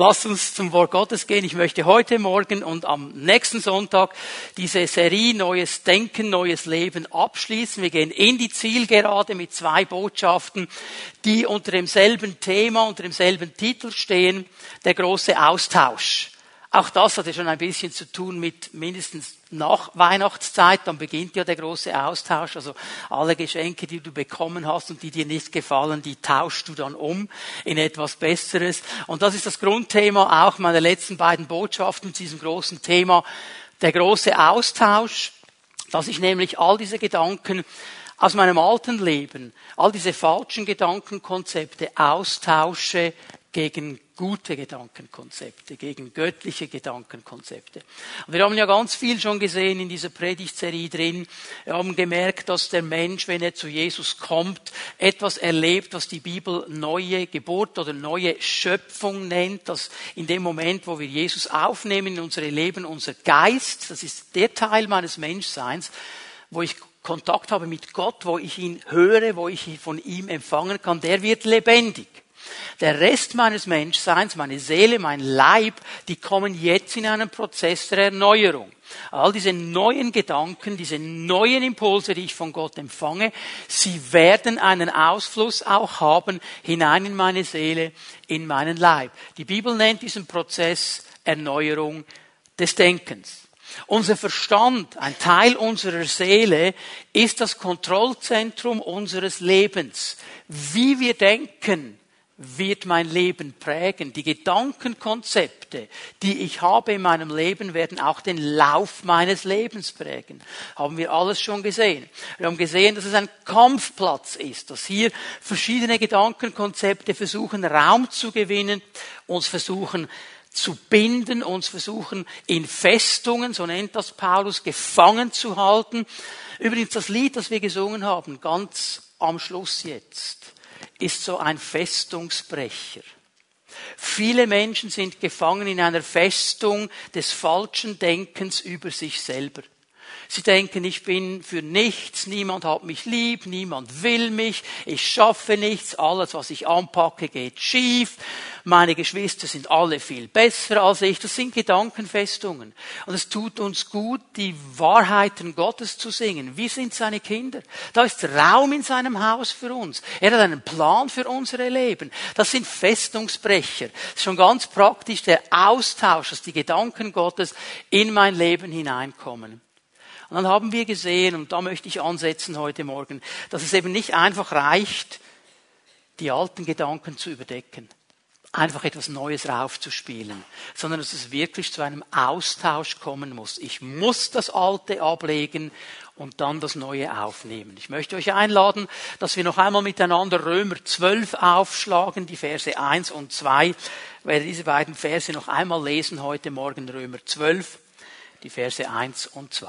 Lasst uns zum Wort Gottes gehen. Ich möchte heute Morgen und am nächsten Sonntag diese Serie Neues Denken, Neues Leben abschließen. Wir gehen in die Zielgerade mit zwei Botschaften, die unter demselben Thema, unter demselben Titel stehen. Der große Austausch. Auch das hat ja schon ein bisschen zu tun mit mindestens nach Weihnachtszeit, dann beginnt ja der große Austausch. Also alle Geschenke, die du bekommen hast und die dir nicht gefallen, die tauschst du dann um in etwas Besseres. Und das ist das Grundthema auch meiner letzten beiden Botschaften zu diesem großen Thema, der große Austausch, dass ich nämlich all diese Gedanken aus meinem alten Leben, all diese falschen Gedankenkonzepte austausche gegen gute Gedankenkonzepte, gegen göttliche Gedankenkonzepte. Und wir haben ja ganz viel schon gesehen in dieser Predigtserie drin. Wir haben gemerkt, dass der Mensch, wenn er zu Jesus kommt, etwas erlebt, was die Bibel neue Geburt oder neue Schöpfung nennt, dass in dem Moment, wo wir Jesus aufnehmen in unsere Leben, unser Geist, das ist der Teil meines Menschseins, wo ich Kontakt habe mit Gott, wo ich ihn höre, wo ich von ihm empfangen kann, der wird lebendig. Der Rest meines Menschseins, meine Seele, mein Leib, die kommen jetzt in einen Prozess der Erneuerung. All diese neuen Gedanken, diese neuen Impulse, die ich von Gott empfange, sie werden einen Ausfluss auch haben hinein in meine Seele, in meinen Leib. Die Bibel nennt diesen Prozess Erneuerung des Denkens. Unser Verstand, ein Teil unserer Seele, ist das Kontrollzentrum unseres Lebens. Wie wir denken, wird mein Leben prägen. Die Gedankenkonzepte, die ich habe in meinem Leben, werden auch den Lauf meines Lebens prägen. Haben wir alles schon gesehen. Wir haben gesehen, dass es ein Kampfplatz ist, dass hier verschiedene Gedankenkonzepte versuchen, Raum zu gewinnen, uns versuchen zu binden, uns versuchen, in Festungen, so nennt das Paulus, gefangen zu halten. Übrigens das Lied, das wir gesungen haben, ganz am Schluss jetzt ist so ein Festungsbrecher. Viele Menschen sind gefangen in einer Festung des falschen Denkens über sich selber. Sie denken, ich bin für nichts, niemand hat mich lieb, niemand will mich, ich schaffe nichts, alles, was ich anpacke, geht schief, meine Geschwister sind alle viel besser als ich. Das sind Gedankenfestungen. Und es tut uns gut, die Wahrheiten Gottes zu singen. Wir sind seine Kinder. Da ist Raum in seinem Haus für uns. Er hat einen Plan für unsere Leben. Das sind Festungsbrecher. Das ist schon ganz praktisch der Austausch, dass die Gedanken Gottes in mein Leben hineinkommen. Und dann haben wir gesehen, und da möchte ich ansetzen heute Morgen, dass es eben nicht einfach reicht, die alten Gedanken zu überdecken, einfach etwas Neues raufzuspielen, sondern dass es wirklich zu einem Austausch kommen muss. Ich muss das Alte ablegen und dann das Neue aufnehmen. Ich möchte euch einladen, dass wir noch einmal miteinander Römer 12 aufschlagen, die Verse 1 und 2. Ich werde diese beiden Verse noch einmal lesen heute Morgen, Römer 12, die Verse 1 und 2.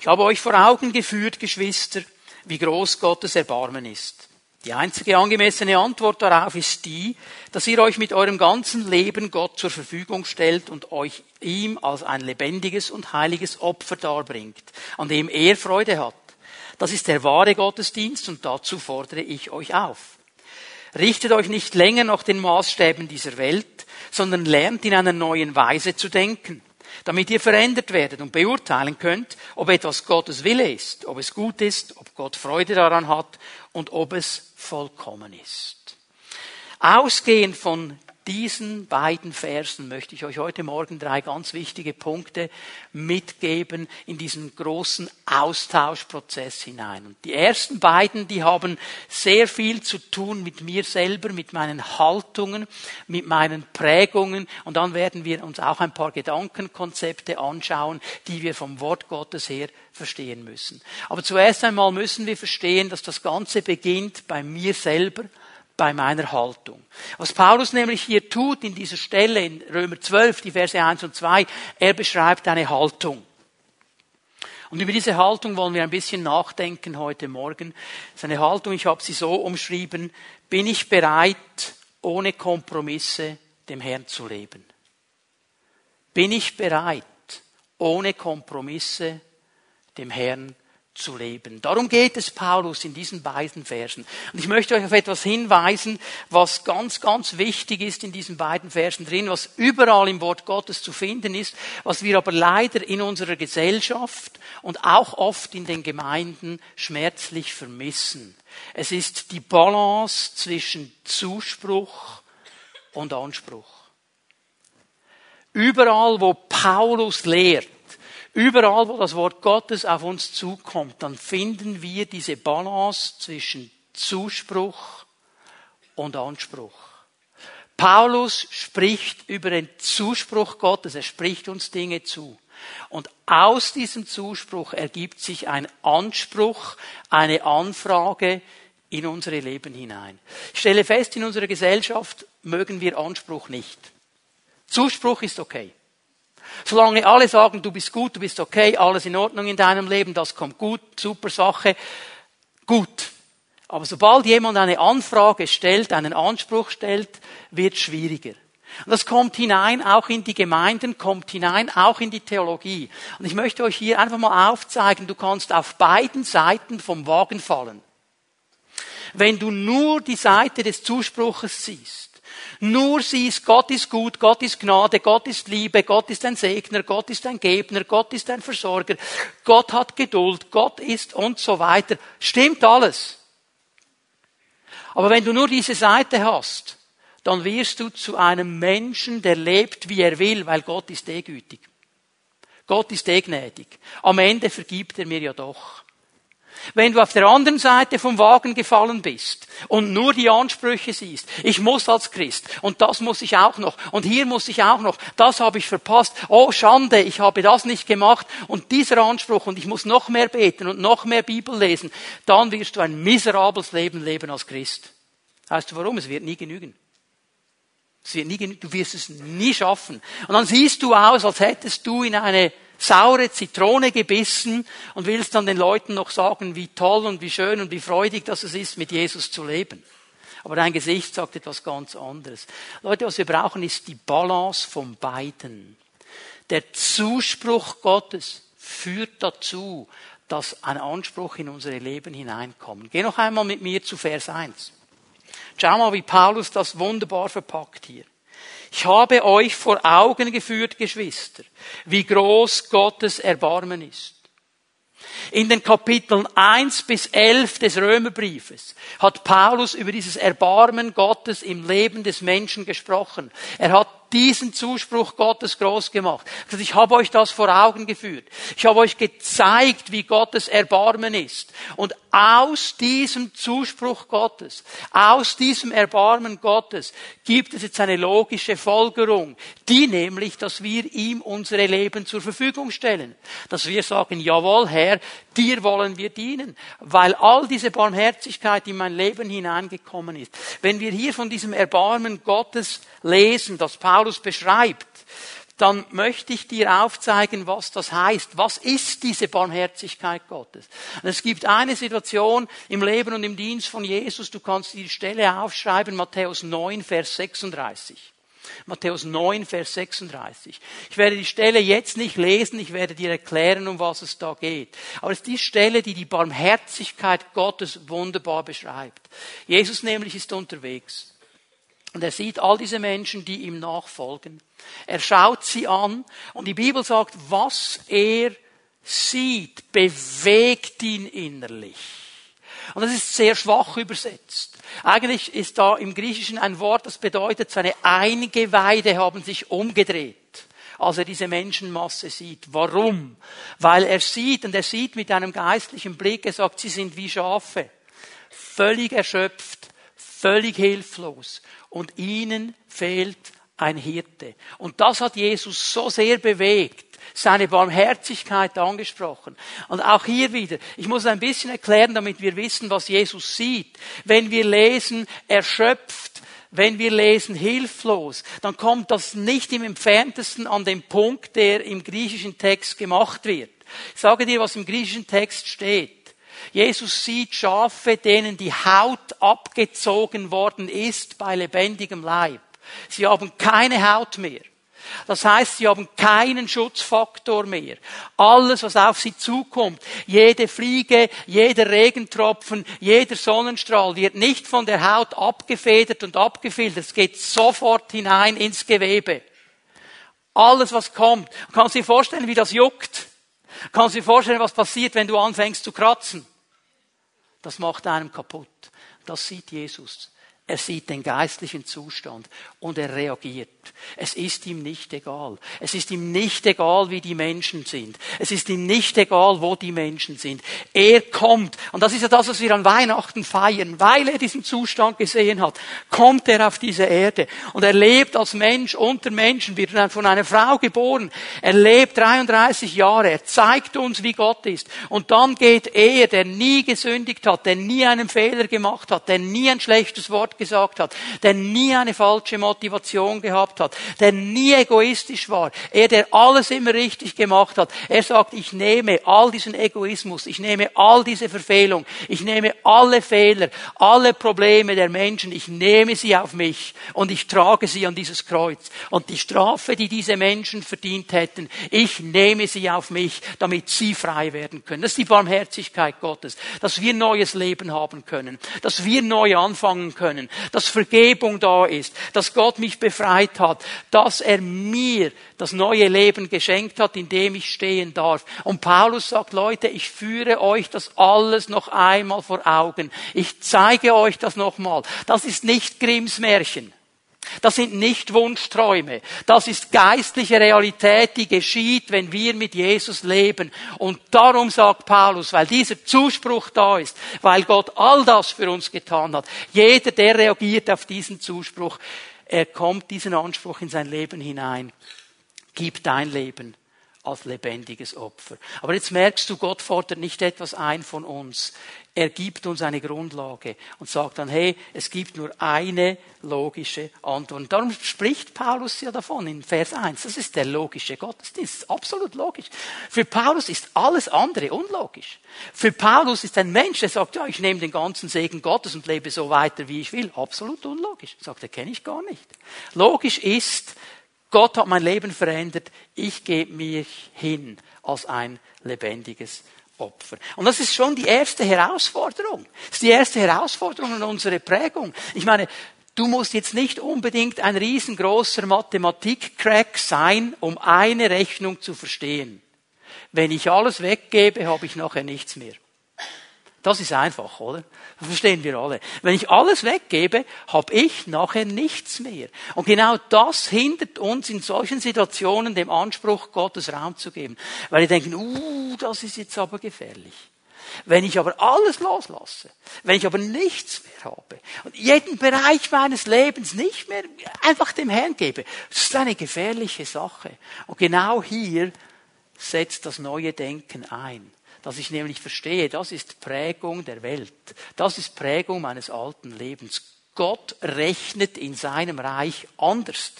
Ich habe euch vor Augen geführt, Geschwister, wie groß Gottes Erbarmen ist. Die einzige angemessene Antwort darauf ist die, dass ihr euch mit eurem ganzen Leben Gott zur Verfügung stellt und euch ihm als ein lebendiges und heiliges Opfer darbringt, an dem er Freude hat. Das ist der wahre Gottesdienst und dazu fordere ich euch auf. Richtet euch nicht länger nach den Maßstäben dieser Welt, sondern lernt in einer neuen Weise zu denken damit ihr verändert werdet und beurteilen könnt, ob etwas Gottes Wille ist, ob es gut ist, ob Gott Freude daran hat und ob es vollkommen ist. Ausgehend von diesen beiden Versen möchte ich euch heute Morgen drei ganz wichtige Punkte mitgeben in diesen großen Austauschprozess hinein. Und die ersten beiden, die haben sehr viel zu tun mit mir selber, mit meinen Haltungen, mit meinen Prägungen. Und dann werden wir uns auch ein paar Gedankenkonzepte anschauen, die wir vom Wort Gottes her verstehen müssen. Aber zuerst einmal müssen wir verstehen, dass das Ganze beginnt bei mir selber bei meiner Haltung. Was Paulus nämlich hier tut in dieser Stelle in Römer 12, die Verse 1 und 2, er beschreibt eine Haltung. Und über diese Haltung wollen wir ein bisschen nachdenken heute Morgen. Seine Haltung, ich habe sie so umschrieben, bin ich bereit, ohne Kompromisse dem Herrn zu leben? Bin ich bereit, ohne Kompromisse dem Herrn zu leben. Darum geht es Paulus in diesen beiden Versen. Und ich möchte euch auf etwas hinweisen, was ganz, ganz wichtig ist in diesen beiden Versen drin, was überall im Wort Gottes zu finden ist, was wir aber leider in unserer Gesellschaft und auch oft in den Gemeinden schmerzlich vermissen. Es ist die Balance zwischen Zuspruch und Anspruch. Überall, wo Paulus lehrt, Überall, wo das Wort Gottes auf uns zukommt, dann finden wir diese Balance zwischen Zuspruch und Anspruch. Paulus spricht über den Zuspruch Gottes, er spricht uns Dinge zu. Und aus diesem Zuspruch ergibt sich ein Anspruch, eine Anfrage in unsere Leben hinein. Ich stelle fest, in unserer Gesellschaft mögen wir Anspruch nicht. Zuspruch ist okay. Solange alle sagen, du bist gut, du bist okay, alles in Ordnung in deinem Leben, das kommt gut, super Sache, gut. Aber sobald jemand eine Anfrage stellt, einen Anspruch stellt, wird schwieriger. Und das kommt hinein auch in die Gemeinden, kommt hinein auch in die Theologie. Und ich möchte euch hier einfach mal aufzeigen, du kannst auf beiden Seiten vom Wagen fallen. Wenn du nur die Seite des Zuspruches siehst, nur siehst, Gott ist gut, Gott ist Gnade, Gott ist Liebe, Gott ist ein Segner, Gott ist ein Gebner, Gott ist ein Versorger, Gott hat Geduld, Gott ist und so weiter. Stimmt alles. Aber wenn du nur diese Seite hast, dann wirst du zu einem Menschen, der lebt, wie er will, weil Gott ist eh gütig. Gott ist eh gnädig. Am Ende vergibt er mir ja doch. Wenn du auf der anderen Seite vom Wagen gefallen bist und nur die Ansprüche siehst, ich muss als Christ und das muss ich auch noch und hier muss ich auch noch, das habe ich verpasst, oh Schande, ich habe das nicht gemacht und dieser Anspruch und ich muss noch mehr beten und noch mehr Bibel lesen, dann wirst du ein miserables Leben leben als Christ. Weißt du warum? Es wird nie genügen. Es wird nie genügen. Du wirst es nie schaffen. Und dann siehst du aus, als hättest du in eine saure Zitrone gebissen und willst dann den Leuten noch sagen, wie toll und wie schön und wie freudig das ist, mit Jesus zu leben. Aber dein Gesicht sagt etwas ganz anderes. Leute, was wir brauchen, ist die Balance von beiden. Der Zuspruch Gottes führt dazu, dass ein Anspruch in unsere Leben hineinkommt. Geh noch einmal mit mir zu Vers 1. Schau mal, wie Paulus das wunderbar verpackt hier. Ich habe euch vor Augen geführt, Geschwister, wie groß Gottes Erbarmen ist. In den Kapiteln 1 bis 11 des Römerbriefes hat Paulus über dieses Erbarmen Gottes im Leben des Menschen gesprochen. Er hat diesen Zuspruch Gottes groß gemacht. Ich habe euch das vor Augen geführt. Ich habe euch gezeigt, wie Gottes Erbarmen ist. Und aus diesem Zuspruch Gottes, aus diesem Erbarmen Gottes gibt es jetzt eine logische Folgerung, die nämlich, dass wir ihm unsere Leben zur Verfügung stellen. Dass wir sagen, jawohl Herr, dir wollen wir dienen, weil all diese Barmherzigkeit in mein Leben hineingekommen ist. Wenn wir hier von diesem Erbarmen Gottes lesen, das Paulus beschreibt, dann möchte ich dir aufzeigen, was das heißt. Was ist diese Barmherzigkeit Gottes? Und es gibt eine Situation im Leben und im Dienst von Jesus, du kannst die Stelle aufschreiben, Matthäus 9, Vers 36. Matthäus 9, Vers 36. Ich werde die Stelle jetzt nicht lesen, ich werde dir erklären, um was es da geht. Aber es ist die Stelle, die die Barmherzigkeit Gottes wunderbar beschreibt. Jesus nämlich ist unterwegs. Und er sieht all diese Menschen, die ihm nachfolgen. Er schaut sie an und die Bibel sagt, was er sieht, bewegt ihn innerlich. Und das ist sehr schwach übersetzt. Eigentlich ist da im Griechischen ein Wort, das bedeutet, seine Eingeweide haben sich umgedreht als er diese Menschenmasse sieht. Warum? Weil er sieht, und er sieht mit einem geistlichen Blick, er sagt, sie sind wie Schafe, völlig erschöpft, völlig hilflos und ihnen fehlt ein Hirte. Und das hat Jesus so sehr bewegt, seine Barmherzigkeit angesprochen. Und auch hier wieder, ich muss ein bisschen erklären, damit wir wissen, was Jesus sieht. Wenn wir lesen, erschöpft, wenn wir lesen hilflos, dann kommt das nicht im entferntesten an den Punkt, der im griechischen Text gemacht wird. Ich sage dir, was im griechischen Text steht. Jesus sieht Schafe, denen die Haut abgezogen worden ist bei lebendigem Leib. Sie haben keine Haut mehr. Das heißt, sie haben keinen Schutzfaktor mehr. Alles, was auf sie zukommt, jede Fliege, jeder Regentropfen, jeder Sonnenstrahl wird nicht von der Haut abgefedert und abgefiltert. Es geht sofort hinein ins Gewebe. Alles, was kommt. Kannst du dir vorstellen, wie das juckt? Kannst du dir vorstellen, was passiert, wenn du anfängst zu kratzen? Das macht einem kaputt. Das sieht Jesus. Er sieht den geistlichen Zustand und er reagiert. Es ist ihm nicht egal. Es ist ihm nicht egal, wie die Menschen sind. Es ist ihm nicht egal, wo die Menschen sind. Er kommt. Und das ist ja das, was wir an Weihnachten feiern. Weil er diesen Zustand gesehen hat, kommt er auf diese Erde. Und er lebt als Mensch unter Menschen, wird von einer Frau geboren. Er lebt 33 Jahre. Er zeigt uns, wie Gott ist. Und dann geht er, der nie gesündigt hat, der nie einen Fehler gemacht hat, der nie ein schlechtes Wort gesagt hat, der nie eine falsche Motivation gehabt hat, der nie egoistisch war, er, der alles immer richtig gemacht hat. Er sagt, ich nehme all diesen Egoismus, ich nehme all diese Verfehlung, ich nehme alle Fehler, alle Probleme der Menschen, ich nehme sie auf mich und ich trage sie an dieses Kreuz. Und die Strafe, die diese Menschen verdient hätten, ich nehme sie auf mich, damit sie frei werden können. Das ist die Barmherzigkeit Gottes, dass wir neues Leben haben können, dass wir neu anfangen können, dass Vergebung da ist, dass Gott mich befreit hat, dass er mir das neue Leben geschenkt hat, in dem ich stehen darf. Und Paulus sagt, Leute, ich führe euch das alles noch einmal vor Augen. Ich zeige euch das nochmal. Das ist nicht Grimms Märchen. Das sind nicht Wunschträume. Das ist geistliche Realität, die geschieht, wenn wir mit Jesus leben. Und darum sagt Paulus, weil dieser Zuspruch da ist, weil Gott all das für uns getan hat, jeder, der reagiert auf diesen Zuspruch, er kommt diesen Anspruch in sein Leben hinein. Gib dein Leben als lebendiges Opfer. Aber jetzt merkst du, Gott fordert nicht etwas ein von uns. Er gibt uns eine Grundlage und sagt dann, hey, es gibt nur eine logische Antwort. Und darum spricht Paulus ja davon in Vers 1. Das ist der logische Gottesdienst. Absolut logisch. Für Paulus ist alles andere unlogisch. Für Paulus ist ein Mensch, der sagt, ja, ich nehme den ganzen Segen Gottes und lebe so weiter, wie ich will. Absolut unlogisch. Sagt, er kenne ich gar nicht. Logisch ist, Gott hat mein Leben verändert. Ich gebe mich hin als ein lebendiges Opfer. Und das ist schon die erste Herausforderung. Das ist die erste Herausforderung in unserer Prägung. Ich meine, du musst jetzt nicht unbedingt ein riesengroßer Mathematik-Crack sein, um eine Rechnung zu verstehen. Wenn ich alles weggebe, habe ich nachher nichts mehr. Das ist einfach, oder? Das verstehen wir alle. Wenn ich alles weggebe, habe ich nachher nichts mehr. Und genau das hindert uns in solchen Situationen dem Anspruch, Gottes Raum zu geben. Weil wir denken, uh, das ist jetzt aber gefährlich. Wenn ich aber alles loslasse, wenn ich aber nichts mehr habe und jeden Bereich meines Lebens nicht mehr einfach dem Herrn gebe, das ist eine gefährliche Sache. Und genau hier setzt das neue Denken ein dass ich nämlich verstehe, das ist Prägung der Welt. Das ist Prägung meines alten Lebens. Gott rechnet in seinem Reich anders.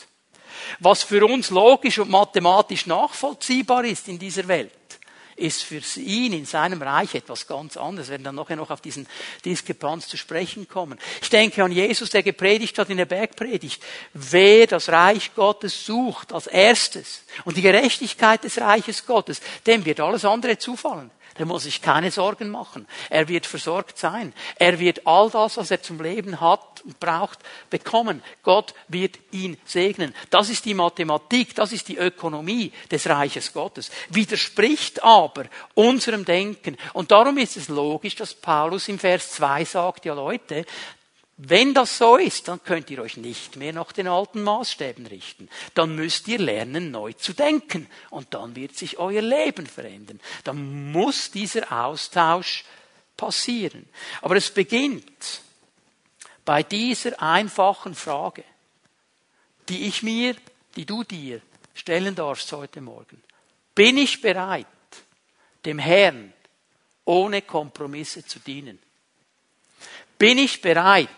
Was für uns logisch und mathematisch nachvollziehbar ist in dieser Welt, ist für ihn in seinem Reich etwas ganz anderes. Wir werden dann nachher noch auf diesen Diskrepanz zu sprechen kommen. Ich denke an Jesus, der gepredigt hat in der Bergpredigt. Wer das Reich Gottes sucht als erstes und die Gerechtigkeit des Reiches Gottes, dem wird alles andere zufallen. Der muss sich keine Sorgen machen. Er wird versorgt sein. Er wird all das, was er zum Leben hat und braucht, bekommen. Gott wird ihn segnen. Das ist die Mathematik, das ist die Ökonomie des Reiches Gottes. Widerspricht aber unserem Denken. Und darum ist es logisch, dass Paulus im Vers 2 sagt, ja Leute, wenn das so ist, dann könnt ihr euch nicht mehr nach den alten Maßstäben richten. Dann müsst ihr lernen, neu zu denken. Und dann wird sich euer Leben verändern. Dann muss dieser Austausch passieren. Aber es beginnt bei dieser einfachen Frage, die ich mir, die du dir stellen darfst heute Morgen. Bin ich bereit, dem Herrn ohne Kompromisse zu dienen? Bin ich bereit,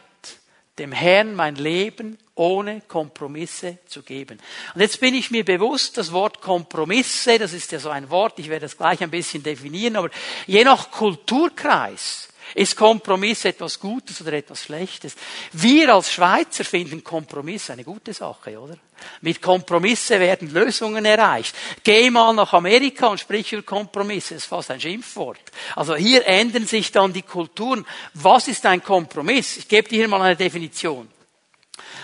dem Herrn mein Leben ohne Kompromisse zu geben. Und jetzt bin ich mir bewusst, das Wort Kompromisse, das ist ja so ein Wort, ich werde das gleich ein bisschen definieren, aber je nach Kulturkreis Ist Kompromiss etwas Gutes oder etwas Schlechtes? Wir als Schweizer finden Kompromiss eine gute Sache, oder? Mit Kompromisse werden Lösungen erreicht. Geh mal nach Amerika und sprich über Kompromisse. Das ist fast ein Schimpfwort. Also hier ändern sich dann die Kulturen. Was ist ein Kompromiss? Ich gebe dir hier mal eine Definition.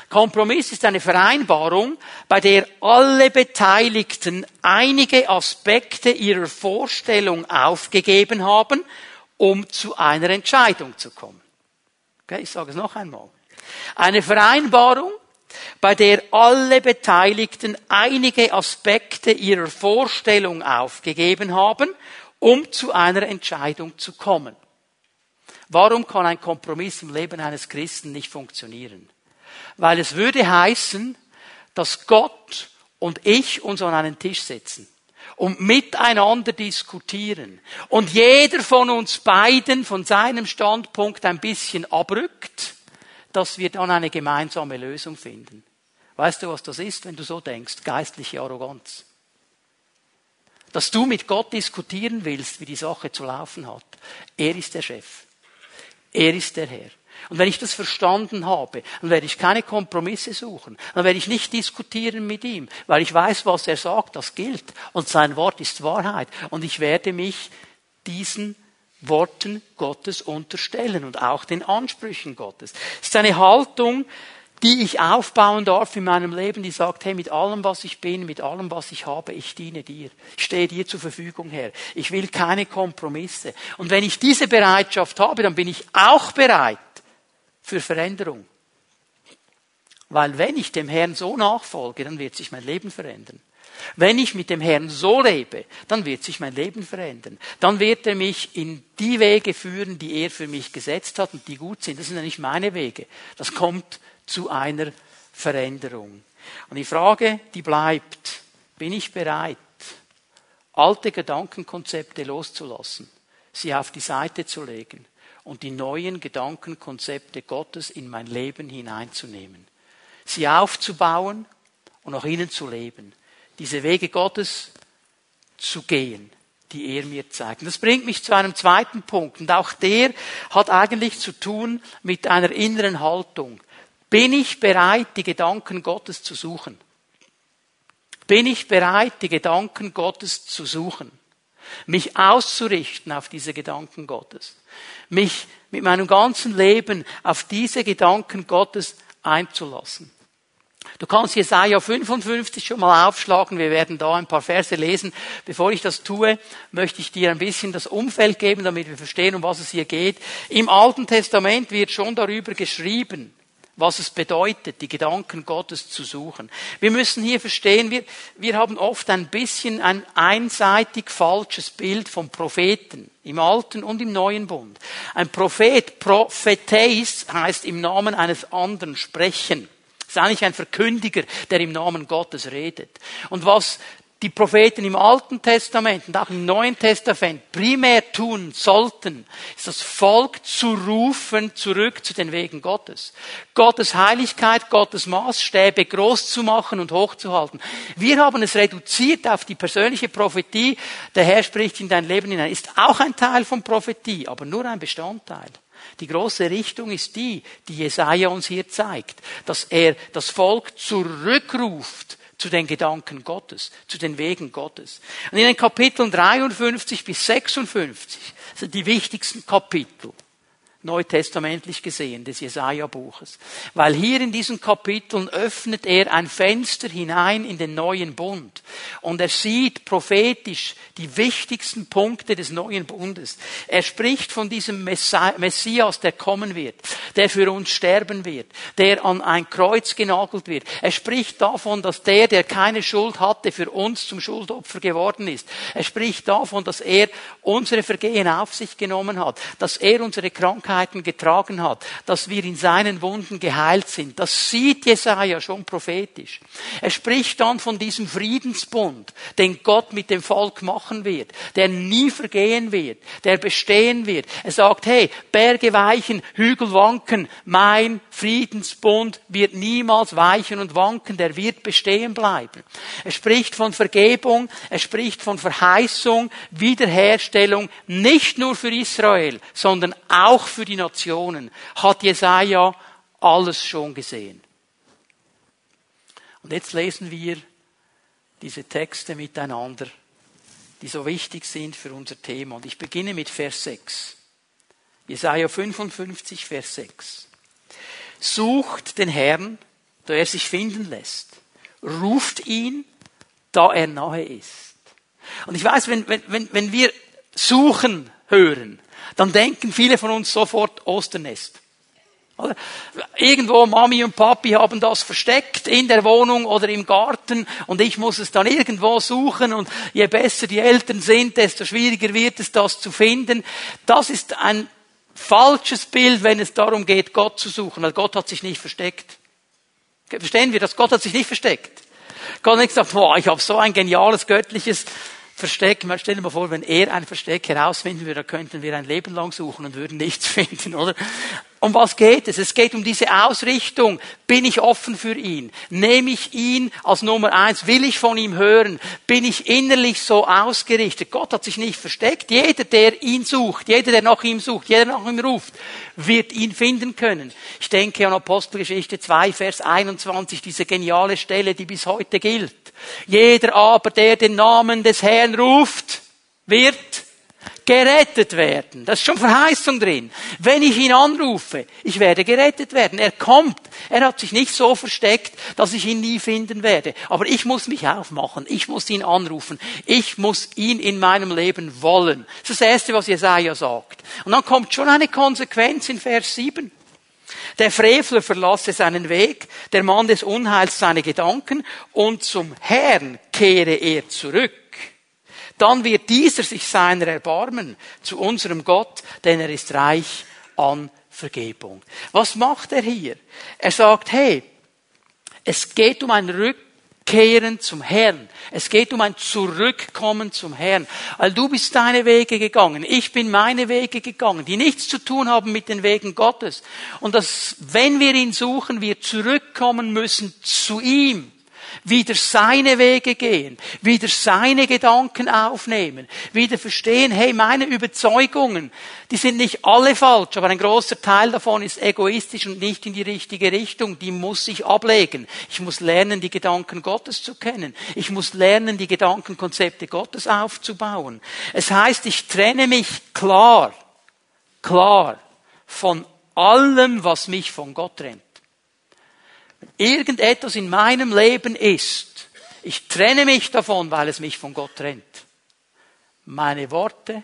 Kompromiss ist eine Vereinbarung, bei der alle Beteiligten einige Aspekte ihrer Vorstellung aufgegeben haben um zu einer Entscheidung zu kommen. Okay, ich sage es noch einmal. Eine Vereinbarung, bei der alle Beteiligten einige Aspekte ihrer Vorstellung aufgegeben haben, um zu einer Entscheidung zu kommen. Warum kann ein Kompromiss im Leben eines Christen nicht funktionieren? Weil es würde heißen, dass Gott und ich uns an einen Tisch setzen und miteinander diskutieren und jeder von uns beiden von seinem Standpunkt ein bisschen abrückt, dass wir dann eine gemeinsame Lösung finden. Weißt du, was das ist, wenn du so denkst? Geistliche Arroganz. Dass du mit Gott diskutieren willst, wie die Sache zu laufen hat. Er ist der Chef. Er ist der Herr. Und wenn ich das verstanden habe, dann werde ich keine Kompromisse suchen. Dann werde ich nicht diskutieren mit ihm, weil ich weiß, was er sagt, das gilt. Und sein Wort ist Wahrheit. Und ich werde mich diesen Worten Gottes unterstellen und auch den Ansprüchen Gottes. Es ist eine Haltung, die ich aufbauen darf in meinem Leben, die sagt, hey, mit allem, was ich bin, mit allem, was ich habe, ich diene dir. Ich stehe dir zur Verfügung her. Ich will keine Kompromisse. Und wenn ich diese Bereitschaft habe, dann bin ich auch bereit, für Veränderung. Weil wenn ich dem Herrn so nachfolge, dann wird sich mein Leben verändern. Wenn ich mit dem Herrn so lebe, dann wird sich mein Leben verändern. Dann wird er mich in die Wege führen, die er für mich gesetzt hat und die gut sind. Das sind ja nicht meine Wege. Das kommt zu einer Veränderung. Und die Frage, die bleibt, bin ich bereit, alte Gedankenkonzepte loszulassen, sie auf die Seite zu legen und die neuen Gedankenkonzepte Gottes in mein Leben hineinzunehmen. Sie aufzubauen und nach ihnen zu leben. Diese Wege Gottes zu gehen, die er mir zeigt. Und das bringt mich zu einem zweiten Punkt. Und auch der hat eigentlich zu tun mit einer inneren Haltung. Bin ich bereit, die Gedanken Gottes zu suchen? Bin ich bereit, die Gedanken Gottes zu suchen? Mich auszurichten auf diese Gedanken Gottes? mich mit meinem ganzen Leben auf diese Gedanken Gottes einzulassen. Du kannst Jesaja 55 schon mal aufschlagen. Wir werden da ein paar Verse lesen. Bevor ich das tue, möchte ich dir ein bisschen das Umfeld geben, damit wir verstehen, um was es hier geht. Im Alten Testament wird schon darüber geschrieben, was es bedeutet, die Gedanken Gottes zu suchen. Wir müssen hier verstehen, wir, wir haben oft ein bisschen ein einseitig falsches Bild vom Propheten im Alten und im Neuen Bund. Ein Prophet, Propheteis, heißt im Namen eines anderen sprechen. Ist eigentlich ein Verkündiger, der im Namen Gottes redet. Und was die Propheten im Alten Testament und auch im Neuen Testament primär tun sollten, ist das Volk zu rufen zurück zu den Wegen Gottes. Gottes Heiligkeit, Gottes Maßstäbe groß zu machen und hochzuhalten. Wir haben es reduziert auf die persönliche Prophetie. Der Herr spricht in dein Leben hinein. Ist auch ein Teil von Prophetie, aber nur ein Bestandteil. Die große Richtung ist die, die Jesaja uns hier zeigt, dass er das Volk zurückruft zu den Gedanken Gottes, zu den Wegen Gottes. Und in den Kapiteln 53 bis 56 sind die wichtigsten Kapitel neutestamentlich gesehen des Jesaja-Buches. Weil hier in diesen Kapiteln öffnet er ein Fenster hinein in den neuen Bund. Und er sieht prophetisch die wichtigsten Punkte des neuen Bundes. Er spricht von diesem Messias, der kommen wird, der für uns sterben wird, der an ein Kreuz genagelt wird. Er spricht davon, dass der, der keine Schuld hatte, für uns zum Schuldopfer geworden ist. Er spricht davon, dass er unsere Vergehen auf sich genommen hat, dass er unsere Krankheit Krankheiten getragen hat, dass wir in seinen Wunden geheilt sind. Das sieht Jesaja schon prophetisch. Er spricht dann von diesem Friedensbund, den Gott mit dem Volk machen wird, der nie vergehen wird, der bestehen wird. Er sagt, hey, Berge weichen, Hügel wanken, mein Friedensbund wird niemals weichen und wanken, der wird bestehen bleiben. Er spricht von Vergebung, er spricht von Verheißung, Wiederherstellung, nicht nur für Israel, sondern auch für die Nationen, hat Jesaja alles schon gesehen. Und jetzt lesen wir diese Texte miteinander, die so wichtig sind für unser Thema. Und ich beginne mit Vers 6. Jesaja 55, Vers 6. Sucht den Herrn, da er sich finden lässt. Ruft ihn, da er nahe ist. Und ich weiß, wenn, wenn, wenn wir suchen hören, dann denken viele von uns sofort Osternest. Irgendwo Mami und Papi haben das versteckt in der Wohnung oder im Garten und ich muss es dann irgendwo suchen und je besser die Eltern sind, desto schwieriger wird es, das zu finden. Das ist ein falsches Bild, wenn es darum geht, Gott zu suchen, weil Gott hat sich nicht versteckt. Verstehen wir das? Gott hat sich nicht versteckt. Gott hat nicht gesagt, boah, ich habe so ein geniales göttliches Versteck, stell dir mal vor, wenn er ein Versteck herausfinden würde, könnten wir ein Leben lang suchen und würden nichts finden, oder? Um was geht es? Es geht um diese Ausrichtung. Bin ich offen für ihn? Nehme ich ihn als Nummer eins? Will ich von ihm hören? Bin ich innerlich so ausgerichtet? Gott hat sich nicht versteckt. Jeder, der ihn sucht, jeder, der nach ihm sucht, jeder, der nach ihm ruft, wird ihn finden können. Ich denke an Apostelgeschichte 2, Vers 21, diese geniale Stelle, die bis heute gilt. Jeder aber, der den Namen des Herrn ruft, wird gerettet werden. Das ist schon Verheißung drin. Wenn ich ihn anrufe, ich werde gerettet werden. Er kommt. Er hat sich nicht so versteckt, dass ich ihn nie finden werde. Aber ich muss mich aufmachen. Ich muss ihn anrufen. Ich muss ihn in meinem Leben wollen. Das ist das Erste, was Jesaja sagt. Und dann kommt schon eine Konsequenz in Vers 7. Der Frevler verlasse seinen Weg, der Mann des Unheils seine Gedanken und zum Herrn kehre er zurück dann wird dieser sich seiner erbarmen zu unserem Gott, denn er ist reich an Vergebung. Was macht er hier? Er sagt, hey, es geht um ein Rückkehren zum Herrn. Es geht um ein Zurückkommen zum Herrn. Weil du bist deine Wege gegangen. Ich bin meine Wege gegangen, die nichts zu tun haben mit den Wegen Gottes. Und dass, wenn wir ihn suchen, wir zurückkommen müssen zu ihm wieder seine Wege gehen, wieder seine Gedanken aufnehmen, wieder verstehen, hey, meine Überzeugungen, die sind nicht alle falsch, aber ein großer Teil davon ist egoistisch und nicht in die richtige Richtung. Die muss ich ablegen. Ich muss lernen, die Gedanken Gottes zu kennen. Ich muss lernen, die Gedankenkonzepte Gottes aufzubauen. Es heißt, ich trenne mich klar, klar von allem, was mich von Gott trennt irgendetwas in meinem Leben ist, ich trenne mich davon, weil es mich von Gott trennt. Meine Worte,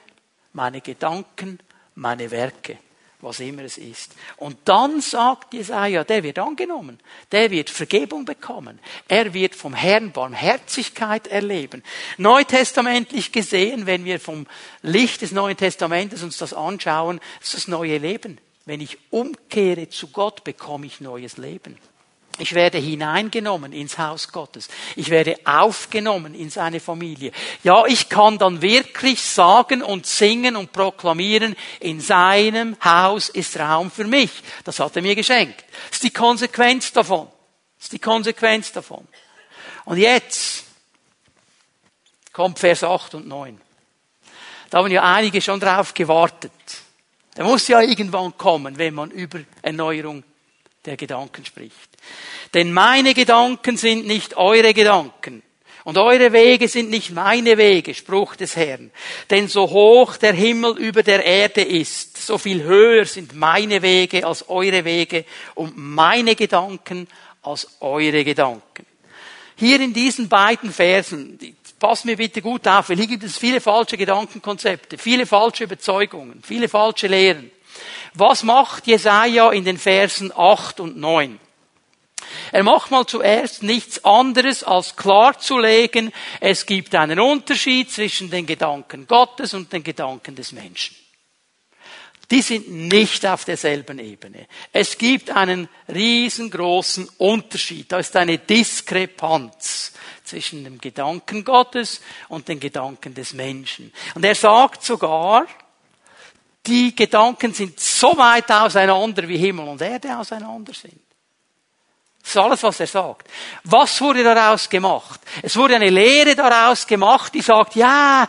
meine Gedanken, meine Werke, was immer es ist. Und dann sagt Jesaja, der wird angenommen, der wird Vergebung bekommen, er wird vom Herrn Barmherzigkeit erleben. Neutestamentlich gesehen, wenn wir vom Licht des Neuen Testamentes uns das anschauen, ist das neue Leben. Wenn ich umkehre zu Gott, bekomme ich neues Leben. Ich werde hineingenommen ins Haus Gottes. Ich werde aufgenommen in seine Familie. Ja, ich kann dann wirklich sagen und singen und proklamieren, in seinem Haus ist Raum für mich. Das hat er mir geschenkt. Das ist die Konsequenz davon. Das ist die Konsequenz davon. Und jetzt kommt Vers 8 und 9. Da haben ja einige schon drauf gewartet. Der muss ja irgendwann kommen, wenn man über Erneuerung der Gedanken spricht. Denn meine Gedanken sind nicht eure Gedanken. Und eure Wege sind nicht meine Wege, Spruch des Herrn. Denn so hoch der Himmel über der Erde ist, so viel höher sind meine Wege als eure Wege und meine Gedanken als eure Gedanken. Hier in diesen beiden Versen, pass mir bitte gut auf, weil hier gibt es viele falsche Gedankenkonzepte, viele falsche Überzeugungen, viele falsche Lehren. Was macht Jesaja in den Versen 8 und 9? Er macht mal zuerst nichts anderes als klarzulegen, es gibt einen Unterschied zwischen den Gedanken Gottes und den Gedanken des Menschen. die sind nicht auf derselben Ebene. Es gibt einen riesengroßen Unterschied. Da ist eine Diskrepanz zwischen dem Gedanken Gottes und den Gedanken des Menschen. Und er sagt sogar, die Gedanken sind so weit auseinander, wie Himmel und Erde auseinander sind. Das ist alles, was er sagt. Was wurde daraus gemacht? Es wurde eine Lehre daraus gemacht, die sagt, ja,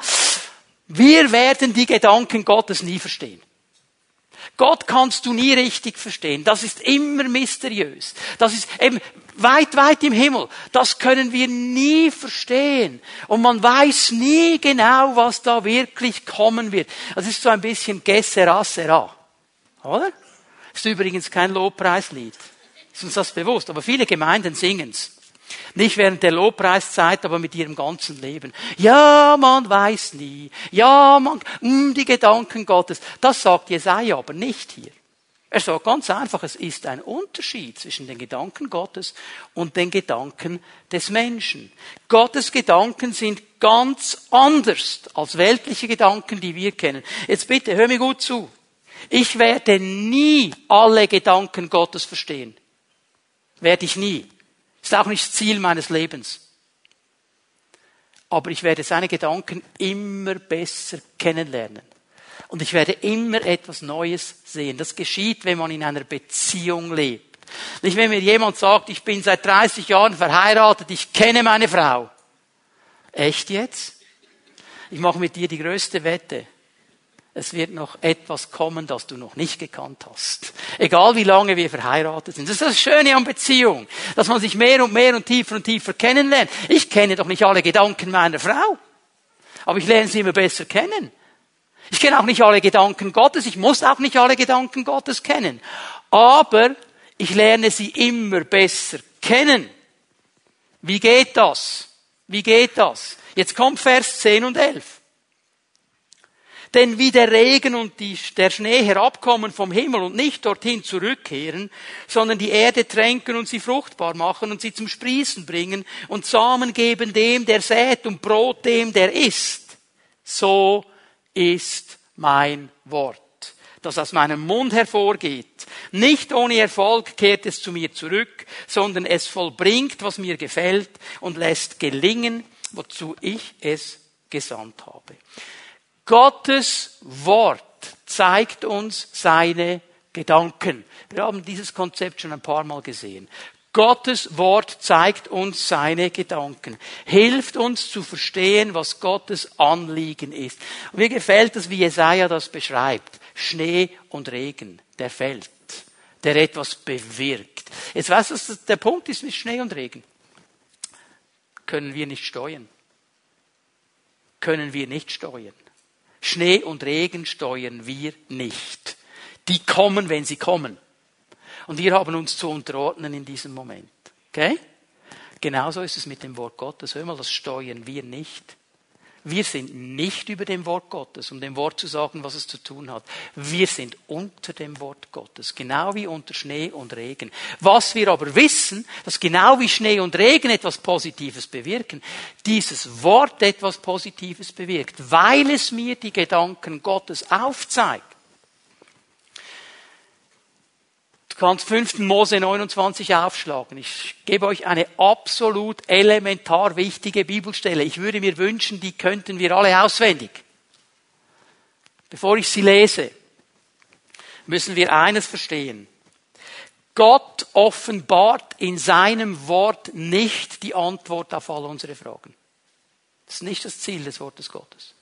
wir werden die Gedanken Gottes nie verstehen. Gott kannst du nie richtig verstehen. Das ist immer mysteriös. Das ist eben weit, weit im Himmel. Das können wir nie verstehen. Und man weiß nie genau, was da wirklich kommen wird. Das ist so ein bisschen Gessera Sera. Oder? Ist übrigens kein Lobpreislied. Ist uns das bewusst? Aber viele Gemeinden singen's. Nicht während der Lobpreiszeit, aber mit ihrem ganzen Leben. Ja, man weiß nie. Ja, man, mh, die Gedanken Gottes. Das sagt Jesaja aber nicht hier. Er sagt ganz einfach, es ist ein Unterschied zwischen den Gedanken Gottes und den Gedanken des Menschen. Gottes Gedanken sind ganz anders als weltliche Gedanken, die wir kennen. Jetzt bitte, hör mir gut zu. Ich werde nie alle Gedanken Gottes verstehen. Werde ich nie. Ist auch nicht das Ziel meines Lebens. Aber ich werde seine Gedanken immer besser kennenlernen. Und ich werde immer etwas Neues sehen. Das geschieht, wenn man in einer Beziehung lebt. Nicht, wenn mir jemand sagt, ich bin seit 30 Jahren verheiratet, ich kenne meine Frau. Echt jetzt? Ich mache mit dir die größte Wette es wird noch etwas kommen, das du noch nicht gekannt hast. Egal wie lange wir verheiratet sind. Das ist das Schöne an Beziehung, dass man sich mehr und mehr und tiefer und tiefer kennenlernt. Ich kenne doch nicht alle Gedanken meiner Frau, aber ich lerne sie immer besser kennen. Ich kenne auch nicht alle Gedanken Gottes, ich muss auch nicht alle Gedanken Gottes kennen. Aber ich lerne sie immer besser kennen. Wie geht das? Wie geht das? Jetzt kommt Vers 10 und 11. Denn wie der Regen und die, der Schnee herabkommen vom Himmel und nicht dorthin zurückkehren, sondern die Erde tränken und sie fruchtbar machen und sie zum Sprießen bringen und Samen geben dem, der sät und Brot dem, der isst, so ist mein Wort das aus meinem Mund hervorgeht. Nicht ohne Erfolg kehrt es zu mir zurück, sondern es vollbringt, was mir gefällt und lässt gelingen, wozu ich es gesandt habe. Gottes Wort zeigt uns seine Gedanken. Wir haben dieses Konzept schon ein paar Mal gesehen. Gottes Wort zeigt uns seine Gedanken, hilft uns zu verstehen, was Gottes Anliegen ist. Und mir gefällt es, wie Jesaja das beschreibt. Schnee und Regen, der fällt, der etwas bewirkt. Jetzt weißt du, der Punkt ist mit Schnee und Regen. Können wir nicht steuern. Können wir nicht steuern. Schnee und Regen steuern wir nicht. Die kommen, wenn sie kommen. Und wir haben uns zu unterordnen in diesem Moment. Okay? Genauso ist es mit dem Wort Gottes. Hör mal, das steuern wir nicht. Wir sind nicht über dem Wort Gottes, um dem Wort zu sagen, was es zu tun hat. Wir sind unter dem Wort Gottes, genau wie unter Schnee und Regen. Was wir aber wissen, dass genau wie Schnee und Regen etwas Positives bewirken, dieses Wort etwas Positives bewirkt, weil es mir die Gedanken Gottes aufzeigt. Du kannst 5. Mose 29 aufschlagen. Ich gebe euch eine absolut elementar wichtige Bibelstelle. Ich würde mir wünschen, die könnten wir alle auswendig. Bevor ich sie lese, müssen wir eines verstehen. Gott offenbart in seinem Wort nicht die Antwort auf all unsere Fragen. Das ist nicht das Ziel des Wortes Gottes.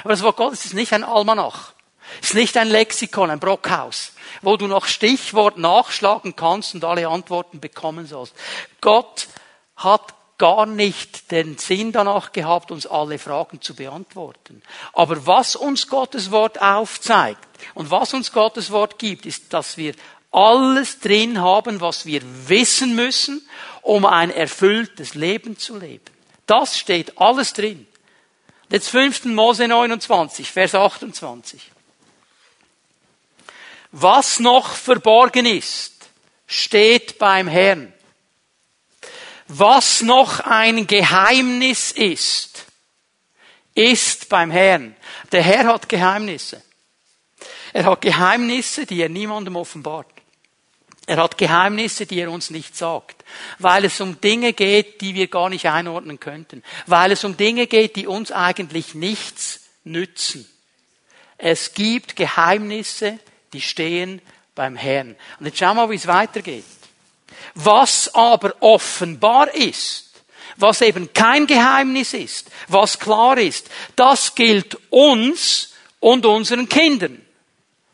Aber das Wort Gottes ist nicht ein Almanach. Ist nicht ein Lexikon, ein Brockhaus wo du nach Stichwort nachschlagen kannst und alle Antworten bekommen sollst. Gott hat gar nicht den Sinn danach gehabt, uns alle Fragen zu beantworten. Aber was uns Gottes Wort aufzeigt und was uns Gottes Wort gibt, ist, dass wir alles drin haben, was wir wissen müssen, um ein erfülltes Leben zu leben. Das steht alles drin. Jetzt 5. Mose 29, Vers 28. Was noch verborgen ist, steht beim Herrn. Was noch ein Geheimnis ist, ist beim Herrn. Der Herr hat Geheimnisse. Er hat Geheimnisse, die er niemandem offenbart. Er hat Geheimnisse, die er uns nicht sagt, weil es um Dinge geht, die wir gar nicht einordnen könnten, weil es um Dinge geht, die uns eigentlich nichts nützen. Es gibt Geheimnisse, die stehen beim Herrn. Und jetzt schauen wir mal, wie es weitergeht. Was aber offenbar ist, was eben kein Geheimnis ist, was klar ist, das gilt uns und unseren Kindern.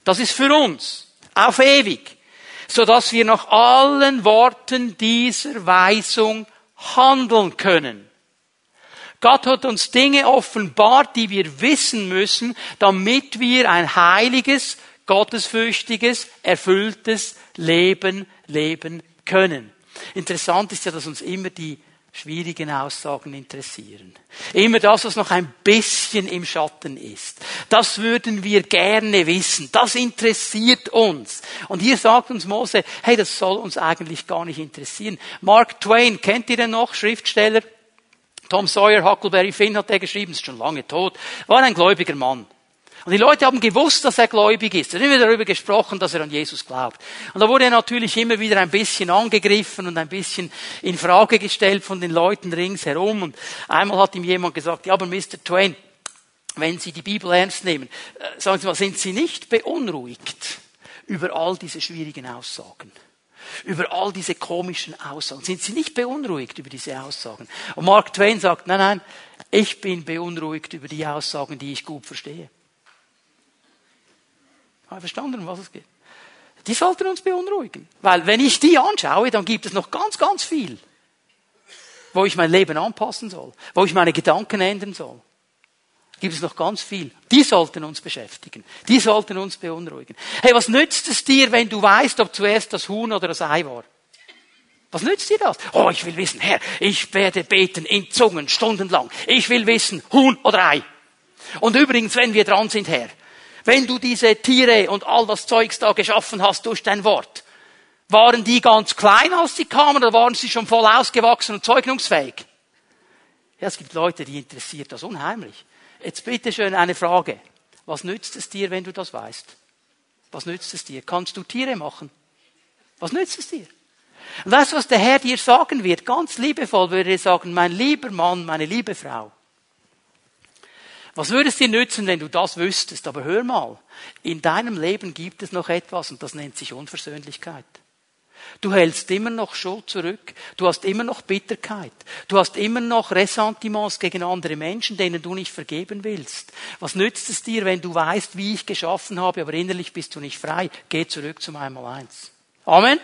Das ist für uns. Auf ewig. Sodass wir nach allen Worten dieser Weisung handeln können. Gott hat uns Dinge offenbart, die wir wissen müssen, damit wir ein heiliges, gottesfürchtiges, erfülltes Leben leben können. Interessant ist ja, dass uns immer die schwierigen Aussagen interessieren. Immer das, was noch ein bisschen im Schatten ist. Das würden wir gerne wissen. Das interessiert uns. Und hier sagt uns Mose, hey, das soll uns eigentlich gar nicht interessieren. Mark Twain, kennt ihr den noch? Schriftsteller? Tom Sawyer, Huckleberry Finn hat er geschrieben, ist schon lange tot, war ein gläubiger Mann. Und die Leute haben gewusst, dass er gläubig ist. Er hat immer darüber gesprochen, dass er an Jesus glaubt. Und da wurde er natürlich immer wieder ein bisschen angegriffen und ein bisschen in Frage gestellt von den Leuten ringsherum. Und einmal hat ihm jemand gesagt, ja, aber Mr. Twain, wenn Sie die Bibel ernst nehmen, äh, sagen Sie mal, sind Sie nicht beunruhigt über all diese schwierigen Aussagen? über all diese komischen Aussagen. Sind Sie nicht beunruhigt über diese Aussagen? Und Mark Twain sagt, nein, nein, ich bin beunruhigt über die Aussagen, die ich gut verstehe. Habe verstanden, um was es geht? Die sollten uns beunruhigen. Weil wenn ich die anschaue, dann gibt es noch ganz, ganz viel, wo ich mein Leben anpassen soll, wo ich meine Gedanken ändern soll. Gibt es noch ganz viel. Die sollten uns beschäftigen. Die sollten uns beunruhigen. Hey, was nützt es dir, wenn du weißt, ob zuerst das Huhn oder das Ei war? Was nützt dir das? Oh, ich will wissen, Herr, ich werde beten in Zungen stundenlang. Ich will wissen, Huhn oder Ei. Und übrigens, wenn wir dran sind, Herr, wenn du diese Tiere und all das Zeugs da geschaffen hast durch dein Wort, waren die ganz klein, als sie kamen, oder waren sie schon voll ausgewachsen und zeugnungsfähig? Ja, es gibt Leute, die interessiert das unheimlich. Jetzt bitte schön eine Frage. Was nützt es dir, wenn du das weißt? Was nützt es dir? Kannst du Tiere machen? Was nützt es dir? Und weißt du, was der Herr dir sagen wird? Ganz liebevoll würde er sagen, mein lieber Mann, meine liebe Frau. Was würde es dir nützen, wenn du das wüsstest? Aber hör mal, in deinem Leben gibt es noch etwas und das nennt sich Unversöhnlichkeit. Du hältst immer noch Schuld zurück. Du hast immer noch Bitterkeit. Du hast immer noch Ressentiments gegen andere Menschen, denen du nicht vergeben willst. Was nützt es dir, wenn du weißt, wie ich geschaffen habe, aber innerlich bist du nicht frei? Geh zurück zum Einmaleins. Amen.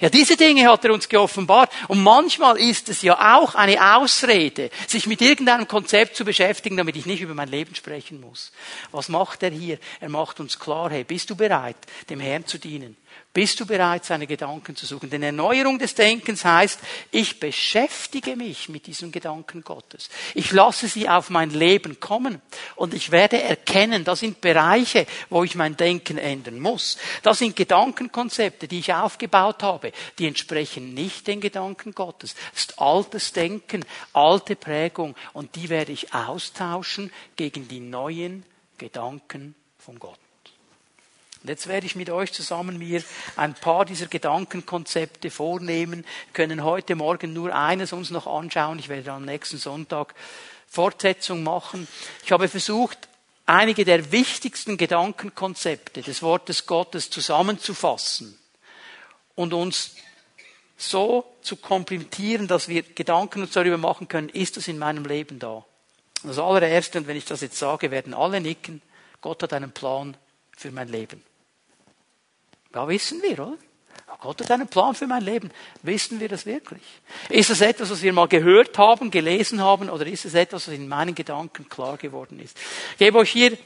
Ja, diese Dinge hat er uns geoffenbart. Und manchmal ist es ja auch eine Ausrede, sich mit irgendeinem Konzept zu beschäftigen, damit ich nicht über mein Leben sprechen muss. Was macht er hier? Er macht uns klar, hey, bist du bereit, dem Herrn zu dienen? Bist du bereit, seine Gedanken zu suchen? Denn Erneuerung des Denkens heißt, ich beschäftige mich mit diesen Gedanken Gottes. Ich lasse sie auf mein Leben kommen und ich werde erkennen, das sind Bereiche, wo ich mein Denken ändern muss. Das sind Gedankenkonzepte, die ich aufgebaut habe, die entsprechen nicht den Gedanken Gottes. Das ist altes Denken, alte Prägung und die werde ich austauschen gegen die neuen Gedanken von Gott. Und jetzt werde ich mit euch zusammen mir ein paar dieser Gedankenkonzepte vornehmen, wir können heute Morgen nur eines uns noch anschauen. Ich werde am nächsten Sonntag Fortsetzung machen. Ich habe versucht, einige der wichtigsten Gedankenkonzepte des Wortes Gottes zusammenzufassen und uns so zu komplimentieren, dass wir Gedanken uns darüber machen können, ist das in meinem Leben da? Das allererste, und wenn ich das jetzt sage, werden alle nicken, Gott hat einen Plan für mein Leben. Ja, wissen wir, oder? Gott hat einen Plan für mein Leben. Wissen wir das wirklich? Ist es etwas, was wir mal gehört haben, gelesen haben, oder ist es etwas, was in meinen Gedanken klar geworden ist? Ich gebe euch hier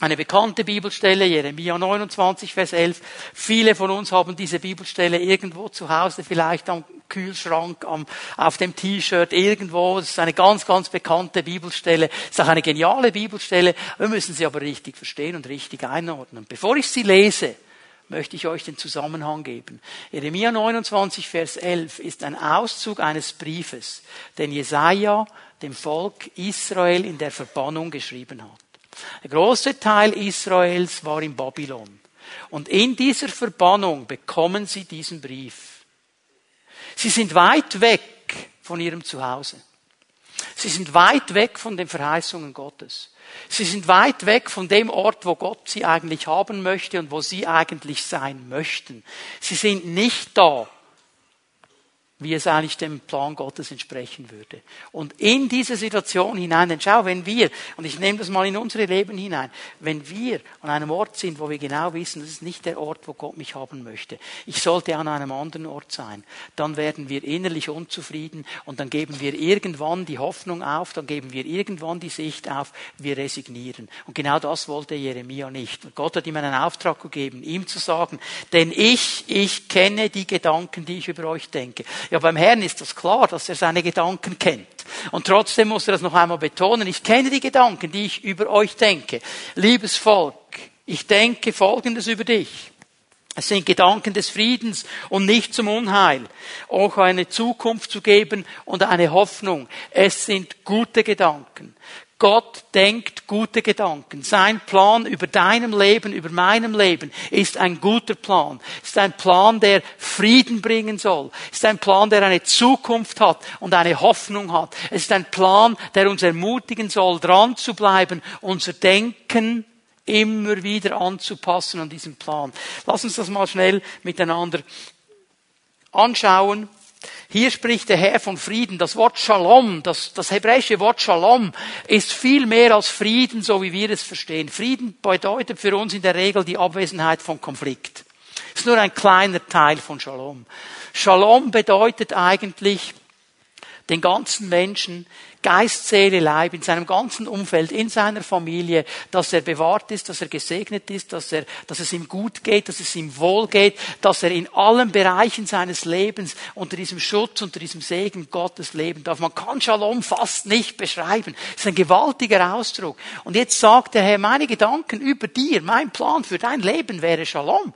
eine bekannte Bibelstelle, Jeremia 29, Vers 11. Viele von uns haben diese Bibelstelle irgendwo zu Hause, vielleicht am Kühlschrank, am, auf dem T-Shirt, irgendwo. Das ist eine ganz, ganz bekannte Bibelstelle. Das ist auch eine geniale Bibelstelle. Wir müssen sie aber richtig verstehen und richtig einordnen. Bevor ich sie lese, möchte ich euch den Zusammenhang geben. Jeremia 29, Vers 11 ist ein Auszug eines Briefes, den Jesaja dem Volk Israel in der Verbannung geschrieben hat. Der große Teil Israels war in Babylon. Und in dieser Verbannung bekommen sie diesen Brief. Sie sind weit weg von ihrem Zuhause. Sie sind weit weg von den Verheißungen Gottes. Sie sind weit weg von dem Ort, wo Gott sie eigentlich haben möchte und wo sie eigentlich sein möchten. Sie sind nicht da, wie es eigentlich dem Plan Gottes entsprechen würde. Und in diese Situation hinein, denn schau, wenn wir, und ich nehme das mal in unsere Leben hinein, wenn wir an einem Ort sind, wo wir genau wissen, das ist nicht der Ort, wo Gott mich haben möchte, ich sollte an einem anderen Ort sein, dann werden wir innerlich unzufrieden und dann geben wir irgendwann die Hoffnung auf, dann geben wir irgendwann die Sicht auf, wir resignieren. Und genau das wollte Jeremia nicht. Und Gott hat ihm einen Auftrag gegeben, ihm zu sagen, denn ich, ich kenne die Gedanken, die ich über euch denke. Ja, beim Herrn ist das klar, dass er seine Gedanken kennt. Und trotzdem muss er das noch einmal betonen. Ich kenne die Gedanken, die ich über euch denke. Liebes Volk, ich denke Folgendes über dich. Es sind Gedanken des Friedens und nicht zum Unheil. Auch eine Zukunft zu geben und eine Hoffnung. Es sind gute Gedanken. Gott denkt gute Gedanken. Sein Plan über deinem Leben, über meinem Leben ist ein guter Plan. Ist ein Plan, der Frieden bringen soll. Ist ein Plan, der eine Zukunft hat und eine Hoffnung hat. Es ist ein Plan, der uns ermutigen soll, dran zu bleiben, unser Denken immer wieder anzupassen an diesen Plan. Lass uns das mal schnell miteinander anschauen. Hier spricht der Herr von Frieden. Das Wort Shalom, das, das hebräische Wort Shalom, ist viel mehr als Frieden, so wie wir es verstehen. Frieden bedeutet für uns in der Regel die Abwesenheit von Konflikt. Das ist nur ein kleiner Teil von Shalom. Shalom bedeutet eigentlich, den ganzen Menschen Geist, Seele, Leib, in seinem ganzen Umfeld, in seiner Familie, dass er bewahrt ist, dass er gesegnet ist, dass, er, dass es ihm gut geht, dass es ihm wohl geht, dass er in allen Bereichen seines Lebens unter diesem Schutz, unter diesem Segen Gottes leben darf. Man kann Shalom fast nicht beschreiben. Das ist ein gewaltiger Ausdruck. Und jetzt sagt der Herr, meine Gedanken über dir, mein Plan für dein Leben wäre Shalom.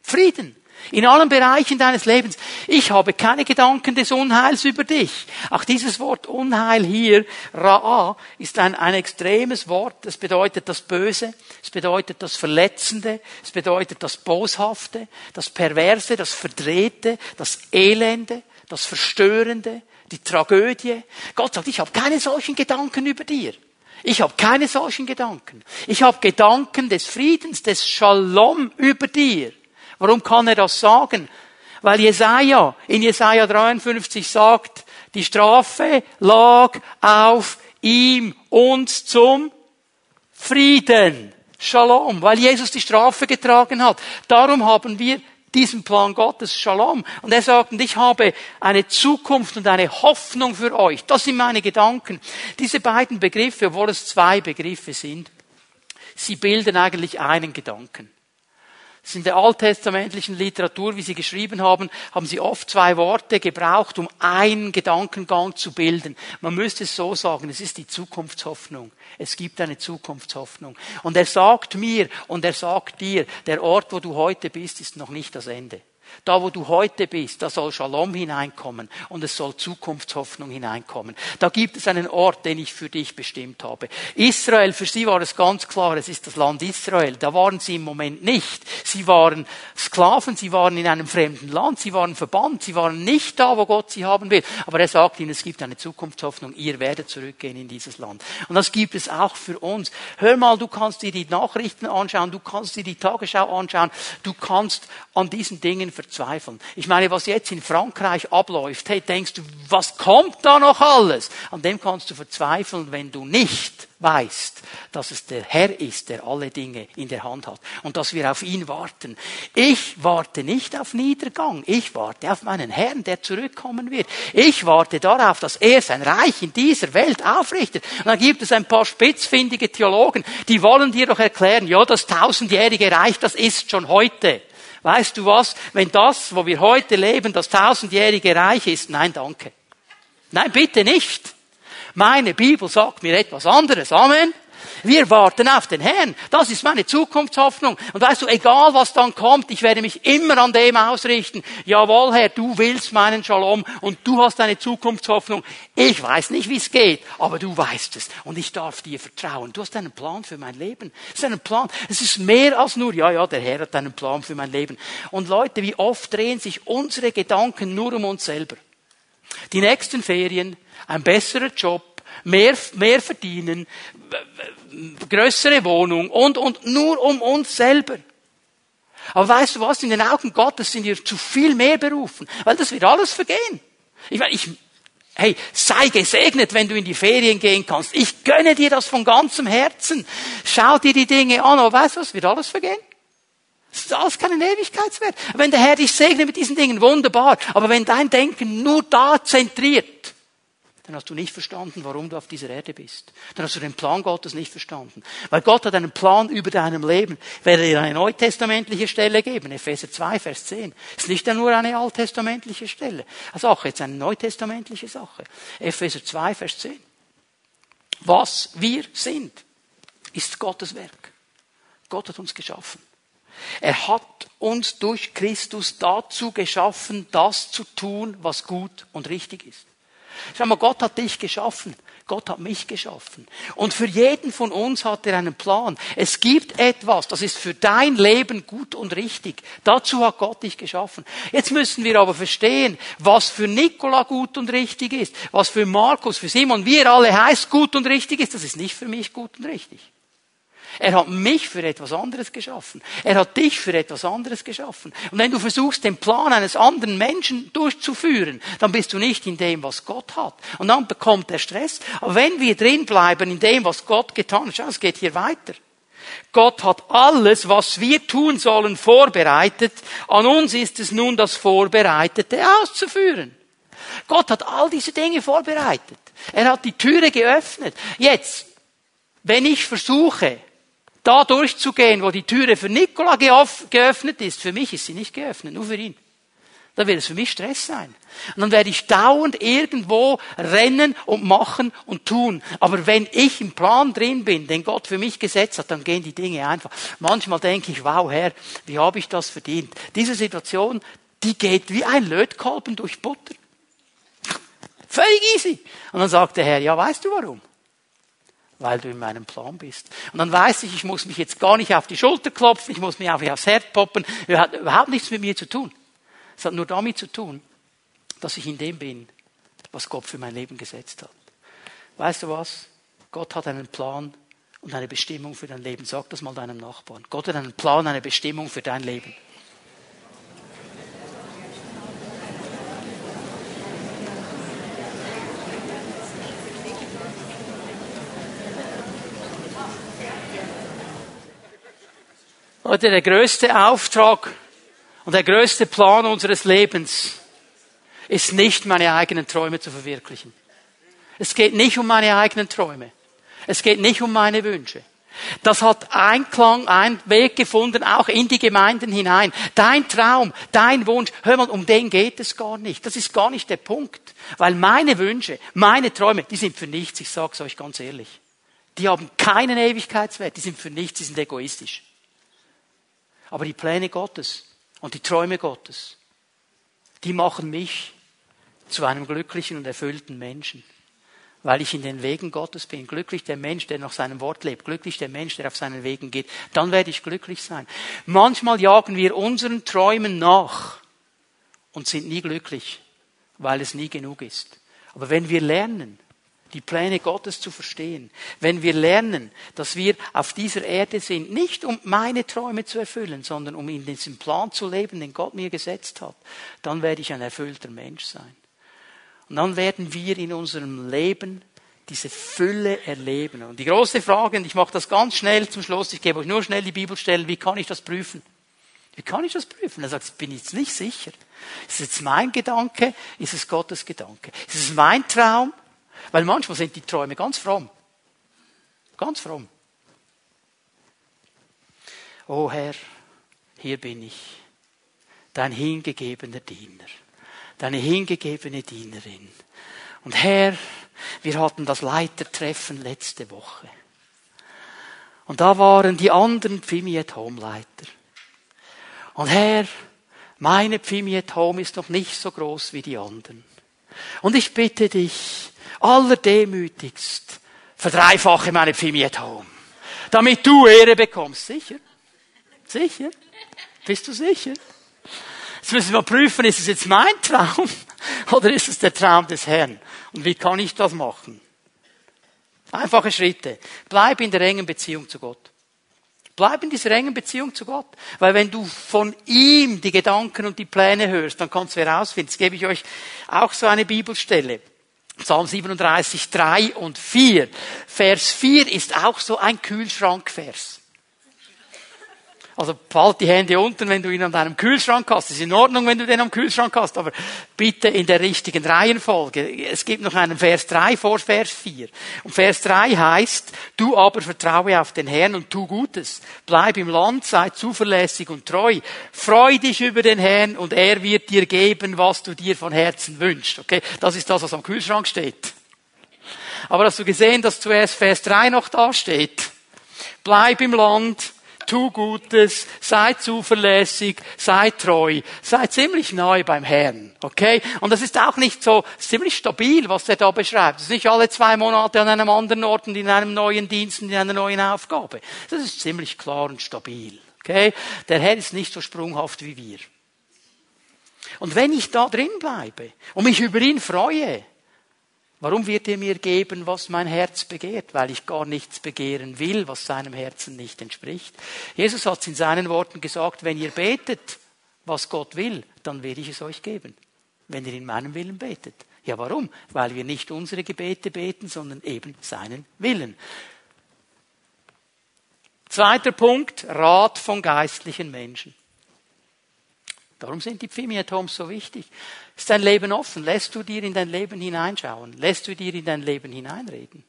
Frieden. In allen Bereichen deines Lebens. Ich habe keine Gedanken des Unheils über dich. Auch dieses Wort Unheil hier, Ra'a, ist ein, ein extremes Wort. Es bedeutet das Böse, es bedeutet das Verletzende, es bedeutet das Boshafte, das Perverse, das Verdrehte, das Elende, das Verstörende, die Tragödie. Gott sagt, ich habe keine solchen Gedanken über dir. Ich habe keine solchen Gedanken. Ich habe Gedanken des Friedens, des Shalom über dir. Warum kann er das sagen? Weil Jesaja in Jesaja 53 sagt, die Strafe lag auf ihm uns zum Frieden. Shalom, weil Jesus die Strafe getragen hat. Darum haben wir diesen Plan Gottes, Shalom. Und er sagt, und ich habe eine Zukunft und eine Hoffnung für euch. Das sind meine Gedanken. Diese beiden Begriffe, obwohl es zwei Begriffe sind, sie bilden eigentlich einen Gedanken. In der alttestamentlichen Literatur, wie sie geschrieben haben, haben sie oft zwei Worte gebraucht, um einen Gedankengang zu bilden. Man müsste es so sagen, es ist die Zukunftshoffnung. Es gibt eine Zukunftshoffnung. Und er sagt mir und er sagt dir, der Ort, wo du heute bist, ist noch nicht das Ende. Da, wo du heute bist, da soll Shalom hineinkommen und es soll Zukunftshoffnung hineinkommen. Da gibt es einen Ort, den ich für dich bestimmt habe. Israel, für sie war es ganz klar, es ist das Land Israel. Da waren sie im Moment nicht. Sie waren Sklaven, sie waren in einem fremden Land, sie waren verbannt, sie waren nicht da, wo Gott sie haben will. Aber er sagt ihnen, es gibt eine Zukunftshoffnung, ihr werdet zurückgehen in dieses Land. Und das gibt es auch für uns. Hör mal, du kannst dir die Nachrichten anschauen, du kannst dir die Tagesschau anschauen, du kannst an diesen Dingen verzweifeln. Ich meine, was jetzt in Frankreich abläuft, hey, denkst du, was kommt da noch alles? An dem kannst du verzweifeln, wenn du nicht weißt, dass es der Herr ist, der alle Dinge in der Hand hat und dass wir auf ihn warten. Ich warte nicht auf Niedergang, ich warte auf meinen Herrn, der zurückkommen wird. Ich warte darauf, dass er sein Reich in dieser Welt aufrichtet. Und dann gibt es ein paar spitzfindige Theologen, die wollen dir doch erklären, ja, das tausendjährige Reich, das ist schon heute. Weißt du was? Wenn das, wo wir heute leben, das tausendjährige Reich ist, nein, danke. Nein, bitte nicht. Meine Bibel sagt mir etwas anderes. Amen. Wir warten auf den Herrn. Das ist meine Zukunftshoffnung. Und weißt du, egal was dann kommt, ich werde mich immer an dem ausrichten. Jawohl, Herr, du willst meinen Shalom und du hast eine Zukunftshoffnung. Ich weiß nicht, wie es geht, aber du weißt es. Und ich darf dir vertrauen. Du hast einen Plan für mein Leben. Es ist ein Plan. Es ist mehr als nur, ja, ja, der Herr hat einen Plan für mein Leben. Und Leute, wie oft drehen sich unsere Gedanken nur um uns selber. Die nächsten Ferien, ein besserer Job, mehr, mehr verdienen, größere Wohnung und, und nur um uns selber. Aber weißt du was? In den Augen Gottes sind wir zu viel mehr berufen, weil das wird alles vergehen. Ich meine, ich, hey, sei gesegnet, wenn du in die Ferien gehen kannst. Ich gönne dir das von ganzem Herzen. Schau dir die Dinge an, aber weißt du was? Wird alles vergehen? Das ist alles keinen Ewigkeitswert. Wenn der Herr dich segnet mit diesen Dingen, wunderbar. Aber wenn dein Denken nur da zentriert, dann hast du nicht verstanden, warum du auf dieser Erde bist. Dann hast du den Plan Gottes nicht verstanden. Weil Gott hat einen Plan über deinem Leben. Ich werde dir eine neutestamentliche Stelle geben. Epheser 2, Vers 10. Ist nicht nur eine alttestamentliche Stelle. Also auch jetzt eine neutestamentliche Sache. Epheser 2, Vers 10. Was wir sind, ist Gottes Werk. Gott hat uns geschaffen. Er hat uns durch Christus dazu geschaffen, das zu tun, was gut und richtig ist. Schau mal, Gott hat dich geschaffen. Gott hat mich geschaffen. Und für jeden von uns hat er einen Plan. Es gibt etwas, das ist für dein Leben gut und richtig. Dazu hat Gott dich geschaffen. Jetzt müssen wir aber verstehen, was für Nikola gut und richtig ist, was für Markus, für Simon, wie er alle heißt, gut und richtig ist, das ist nicht für mich gut und richtig. Er hat mich für etwas anderes geschaffen. Er hat dich für etwas anderes geschaffen. Und wenn du versuchst, den Plan eines anderen Menschen durchzuführen, dann bist du nicht in dem, was Gott hat. Und dann bekommt er Stress. Aber wenn wir drin bleiben in dem, was Gott getan hat, schau, es geht hier weiter. Gott hat alles, was wir tun sollen, vorbereitet. An uns ist es nun, das Vorbereitete auszuführen. Gott hat all diese Dinge vorbereitet. Er hat die Türe geöffnet. Jetzt, wenn ich versuche, da durchzugehen, wo die Türe für Nikola geöffnet ist. Für mich ist sie nicht geöffnet, nur für ihn. Da wird es für mich Stress sein. Und dann werde ich dauernd irgendwo rennen und machen und tun. Aber wenn ich im Plan drin bin, den Gott für mich gesetzt hat, dann gehen die Dinge einfach. Manchmal denke ich, wow, Herr, wie habe ich das verdient? Diese Situation, die geht wie ein Lötkolben durch Butter. Völlig easy. Und dann sagt der Herr, ja, weißt du warum? Weil du in meinem Plan bist. Und dann weiß ich, ich muss mich jetzt gar nicht auf die Schulter klopfen, ich muss mich auch nicht aufs Herz poppen. Es hat überhaupt nichts mit mir zu tun. Es hat nur damit zu tun, dass ich in dem bin, was Gott für mein Leben gesetzt hat. Weißt du was? Gott hat einen Plan und eine Bestimmung für dein Leben. Sag das mal deinem Nachbarn. Gott hat einen Plan, eine Bestimmung für dein Leben. Leute, der größte Auftrag und der größte Plan unseres Lebens ist nicht, meine eigenen Träume zu verwirklichen. Es geht nicht um meine eigenen Träume. Es geht nicht um meine Wünsche. Das hat Einklang, einen Weg gefunden, auch in die Gemeinden hinein. Dein Traum, dein Wunsch, hör mal, um den geht es gar nicht. Das ist gar nicht der Punkt. Weil meine Wünsche, meine Träume, die sind für nichts, ich sag's euch ganz ehrlich. Die haben keinen Ewigkeitswert, die sind für nichts, die sind egoistisch. Aber die Pläne Gottes und die Träume Gottes, die machen mich zu einem glücklichen und erfüllten Menschen. Weil ich in den Wegen Gottes bin. Glücklich der Mensch, der nach seinem Wort lebt. Glücklich der Mensch, der auf seinen Wegen geht. Dann werde ich glücklich sein. Manchmal jagen wir unseren Träumen nach und sind nie glücklich, weil es nie genug ist. Aber wenn wir lernen, die Pläne Gottes zu verstehen. Wenn wir lernen, dass wir auf dieser Erde sind, nicht um meine Träume zu erfüllen, sondern um in diesem Plan zu leben, den Gott mir gesetzt hat, dann werde ich ein erfüllter Mensch sein. Und dann werden wir in unserem Leben diese Fülle erleben. Und die große Frage, und ich mache das ganz schnell zum Schluss, ich gebe euch nur schnell die Bibelstellen, wie kann ich das prüfen? Wie kann ich das prüfen? Er sagt, ich bin jetzt nicht sicher. Ist es jetzt mein Gedanke? Ist es Gottes Gedanke? Ist es mein Traum? Weil manchmal sind die Träume ganz fromm. Ganz fromm. O Herr, hier bin ich, dein hingegebener Diener, deine hingegebene Dienerin. Und Herr, wir hatten das Leitertreffen letzte Woche. Und da waren die anderen Pfimiet Home Leiter. Und Herr, meine Pfimiet Home ist noch nicht so groß wie die anderen. Und ich bitte dich, allerdemütigst, verdreifache meine Pfimiet Home. Damit du Ehre bekommst. Sicher? Sicher? Bist du sicher? Jetzt müssen wir prüfen, ist es jetzt mein Traum oder ist es der Traum des Herrn? Und wie kann ich das machen? Einfache Schritte. Bleib in der engen Beziehung zu Gott. Bleib in dieser engen Beziehung zu Gott. Weil wenn du von ihm die Gedanken und die Pläne hörst, dann kannst du herausfinden. Jetzt gebe ich euch auch so eine Bibelstelle. Psalm 37, 3 und 4. Vers 4 ist auch so ein Kühlschrankvers. Also halt die Hände unten, wenn du ihn an deinem Kühlschrank hast. Es ist in Ordnung, wenn du den am Kühlschrank hast, aber bitte in der richtigen Reihenfolge. Es gibt noch einen Vers 3 vor Vers 4. Und Vers 3 heißt, du aber vertraue auf den Herrn und tu Gutes. Bleib im Land, sei zuverlässig und treu. Freu dich über den Herrn und er wird dir geben, was du dir von Herzen wünschst. Okay? Das ist das, was am Kühlschrank steht. Aber hast du gesehen, dass zuerst Vers 3 noch da steht? Bleib im Land, tu Gutes, sei zuverlässig, sei treu, sei ziemlich neu beim Herrn, okay? Und das ist auch nicht so ziemlich stabil, was er da beschreibt. Das ist nicht alle zwei Monate an einem anderen Ort und in einem neuen Dienst und in einer neuen Aufgabe. Das ist ziemlich klar und stabil, okay? Der Herr ist nicht so sprunghaft wie wir. Und wenn ich da drin bleibe und mich über ihn freue, Warum wird er mir geben, was mein Herz begehrt? Weil ich gar nichts begehren will, was seinem Herzen nicht entspricht. Jesus hat es in seinen Worten gesagt, wenn ihr betet, was Gott will, dann werde ich es euch geben. Wenn ihr in meinem Willen betet. Ja, warum? Weil wir nicht unsere Gebete beten, sondern eben seinen Willen. Zweiter Punkt, Rat von geistlichen Menschen. Darum sind die Pfimiatoms so wichtig. Ist dein Leben offen? Lässt du dir in dein Leben hineinschauen? Lässt du dir in dein Leben hineinreden?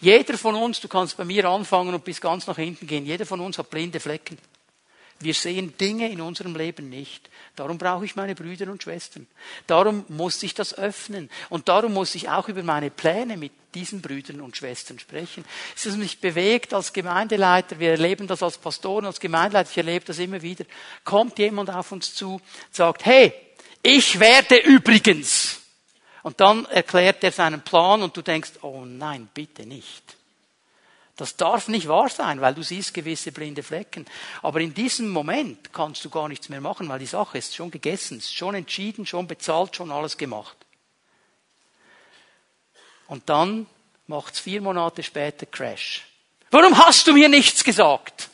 Jeder von uns, du kannst bei mir anfangen und bis ganz nach hinten gehen, jeder von uns hat blinde Flecken. Wir sehen Dinge in unserem Leben nicht. Darum brauche ich meine Brüder und Schwestern. Darum muss ich das öffnen. Und darum muss ich auch über meine Pläne mit diesen Brüdern und Schwestern sprechen. Es ist mich bewegt als Gemeindeleiter. Wir erleben das als Pastoren, als Gemeindeleiter. Ich erlebe das immer wieder. Kommt jemand auf uns zu, sagt, hey, ich werde übrigens. Und dann erklärt er seinen Plan und du denkst, oh nein, bitte nicht. Das darf nicht wahr sein, weil du siehst gewisse blinde Flecken. Aber in diesem Moment kannst du gar nichts mehr machen, weil die Sache ist schon gegessen, ist schon entschieden, schon bezahlt, schon alles gemacht. Und dann macht's vier Monate später Crash. Warum hast du mir nichts gesagt?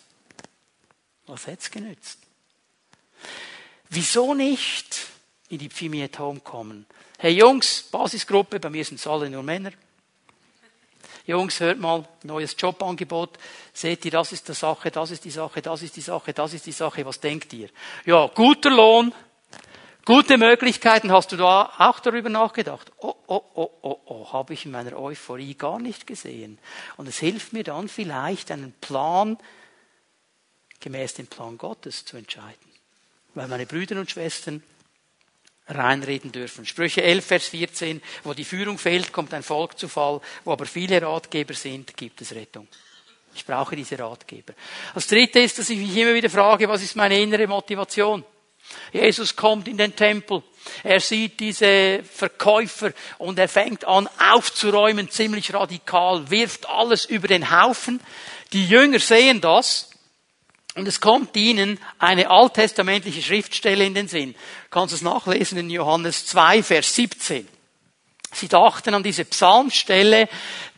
Was hätt's genützt? Wieso nicht in die Pfimiet Home kommen? Hey Jungs, Basisgruppe, bei mir sind es alle nur Männer. Jungs, hört mal, neues Jobangebot. Seht ihr, das ist die Sache, das ist die Sache, das ist die Sache, das ist die Sache. Was denkt ihr? Ja, guter Lohn, gute Möglichkeiten. Hast du da auch darüber nachgedacht? Oh, oh, oh, oh, oh, habe ich in meiner Euphorie gar nicht gesehen. Und es hilft mir dann vielleicht, einen Plan gemäß dem Plan Gottes zu entscheiden. Weil meine Brüder und Schwestern reinreden dürfen. Sprüche 11, Vers 14, wo die Führung fehlt, kommt ein Volk zu Fall, wo aber viele Ratgeber sind, gibt es Rettung. Ich brauche diese Ratgeber. Das dritte ist, dass ich mich immer wieder frage, was ist meine innere Motivation? Jesus kommt in den Tempel. Er sieht diese Verkäufer und er fängt an aufzuräumen, ziemlich radikal, wirft alles über den Haufen. Die Jünger sehen das und es kommt ihnen eine alttestamentliche Schriftstelle in den Sinn. Du kannst es nachlesen in Johannes 2, Vers 17. Sie dachten an diese Psalmstelle,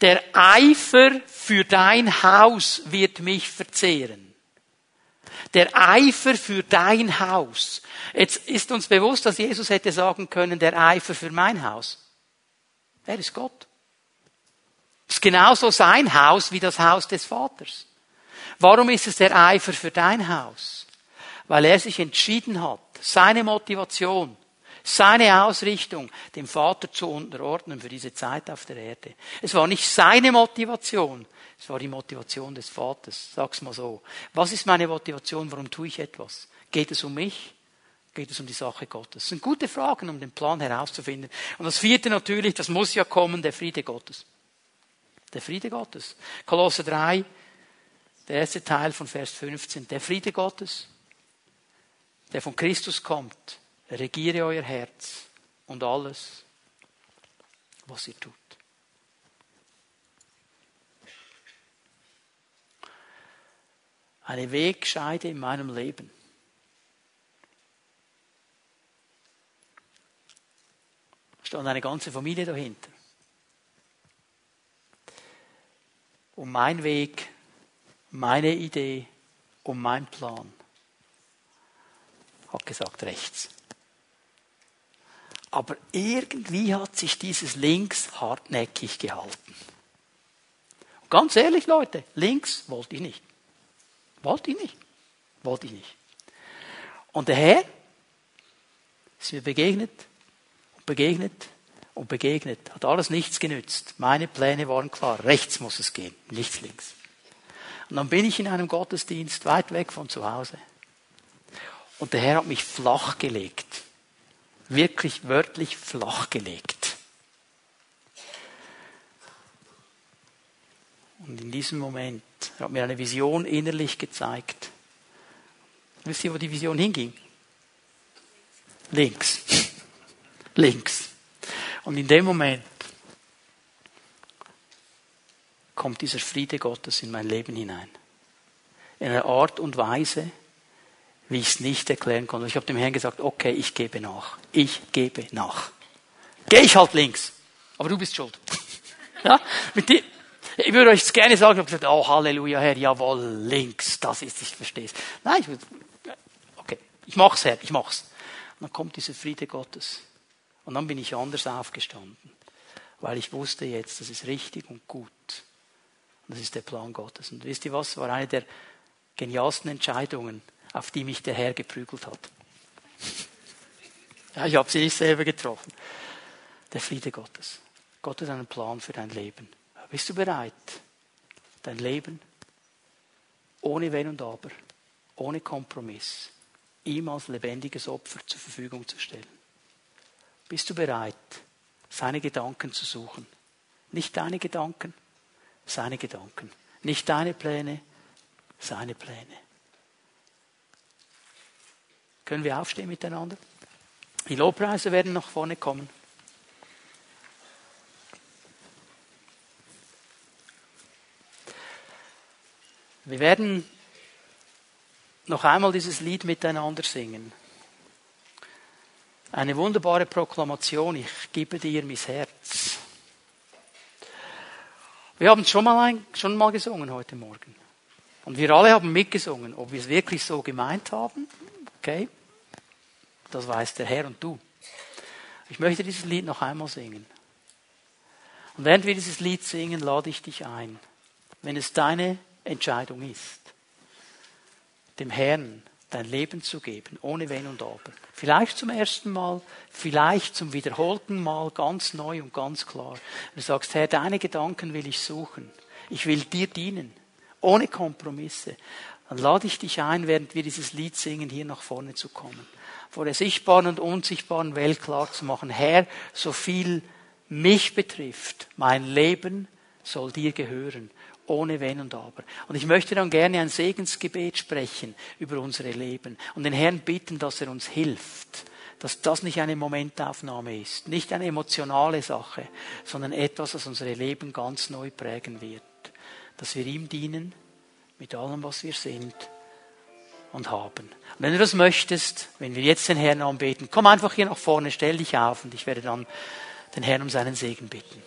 der Eifer für dein Haus wird mich verzehren. Der Eifer für dein Haus. Jetzt ist uns bewusst, dass Jesus hätte sagen können, der Eifer für mein Haus. Er ist Gott. Es ist genauso sein Haus wie das Haus des Vaters. Warum ist es der Eifer für dein Haus? Weil er sich entschieden hat, seine Motivation, seine Ausrichtung dem Vater zu unterordnen für diese Zeit auf der Erde. Es war nicht seine Motivation, es war die Motivation des Vaters. Sag's mal so. Was ist meine Motivation? Warum tue ich etwas? Geht es um mich? Geht es um die Sache Gottes? Das sind gute Fragen, um den Plan herauszufinden. Und das vierte natürlich, das muss ja kommen, der Friede Gottes. Der Friede Gottes. Kolosse 3, der erste Teil von Vers 15, der Friede Gottes, der von Christus kommt, regiere euer Herz und alles, was ihr tut. Eine Wegscheide in meinem Leben. stand eine ganze Familie dahinter. Und mein Weg, meine Idee und mein Plan hat gesagt rechts. Aber irgendwie hat sich dieses links hartnäckig gehalten. Und ganz ehrlich, Leute, links wollte ich nicht. Wollte ich nicht. Wollte ich nicht. Und der Herr ist mir begegnet begegnet und begegnet. Hat alles nichts genützt. Meine Pläne waren klar. Rechts muss es gehen, nicht links. Und dann bin ich in einem Gottesdienst weit weg von zu Hause. Und der Herr hat mich flach gelegt. Wirklich wörtlich flach gelegt. Und in diesem Moment hat mir eine Vision innerlich gezeigt. Wisst ihr, wo die Vision hinging? Links links. Und in dem Moment kommt dieser Friede Gottes in mein Leben hinein. In einer Art und Weise, wie ich es nicht erklären konnte. Ich habe dem Herrn gesagt, okay, ich gebe nach. Ich gebe nach. Geh ich halt links. Aber du bist schuld. ja? Mit dir, ich würde euch gerne sagen, ich habe gesagt, oh Halleluja, Herr, jawohl, links, das ist, ich verstehe es. Nein, ich, okay, ich mach's, Herr, ich mach's. Und dann kommt dieser Friede Gottes. Und dann bin ich anders aufgestanden, weil ich wusste jetzt, das ist richtig und gut. Das ist der Plan Gottes. Und wisst ihr was? War eine der genialsten Entscheidungen, auf die mich der Herr geprügelt hat. Ja, ich habe sie nicht selber getroffen. Der Friede Gottes. Gott hat einen Plan für dein Leben. Bist du bereit, dein Leben ohne Wenn und Aber, ohne Kompromiss, ihm als lebendiges Opfer zur Verfügung zu stellen? Bist du bereit, seine Gedanken zu suchen? Nicht deine Gedanken, seine Gedanken. Nicht deine Pläne, seine Pläne. Können wir aufstehen miteinander? Die Lobpreise werden nach vorne kommen. Wir werden noch einmal dieses Lied miteinander singen. Eine wunderbare Proklamation, ich gebe dir mein Herz. Wir haben schon mal, ein, schon mal gesungen heute Morgen. Und wir alle haben mitgesungen. Ob wir es wirklich so gemeint haben, okay, das weiß der Herr und du. Ich möchte dieses Lied noch einmal singen. Und während wir dieses Lied singen, lade ich dich ein, wenn es deine Entscheidung ist, dem Herrn dein Leben zu geben, ohne Wenn und Aber. Vielleicht zum ersten Mal, vielleicht zum wiederholten Mal, ganz neu und ganz klar. Du sagst, Herr, deine Gedanken will ich suchen. Ich will dir dienen, ohne Kompromisse. Dann lade ich dich ein, während wir dieses Lied singen, hier nach vorne zu kommen. Vor der sichtbaren und unsichtbaren Welt klar zu machen, Herr, so viel mich betrifft, mein Leben soll dir gehören ohne Wenn und Aber. Und ich möchte dann gerne ein Segensgebet sprechen über unsere Leben und den Herrn bitten, dass er uns hilft, dass das nicht eine Momentaufnahme ist, nicht eine emotionale Sache, sondern etwas, das unsere Leben ganz neu prägen wird. Dass wir ihm dienen mit allem, was wir sind und haben. Und wenn du das möchtest, wenn wir jetzt den Herrn anbeten, komm einfach hier nach vorne, stell dich auf und ich werde dann den Herrn um seinen Segen bitten.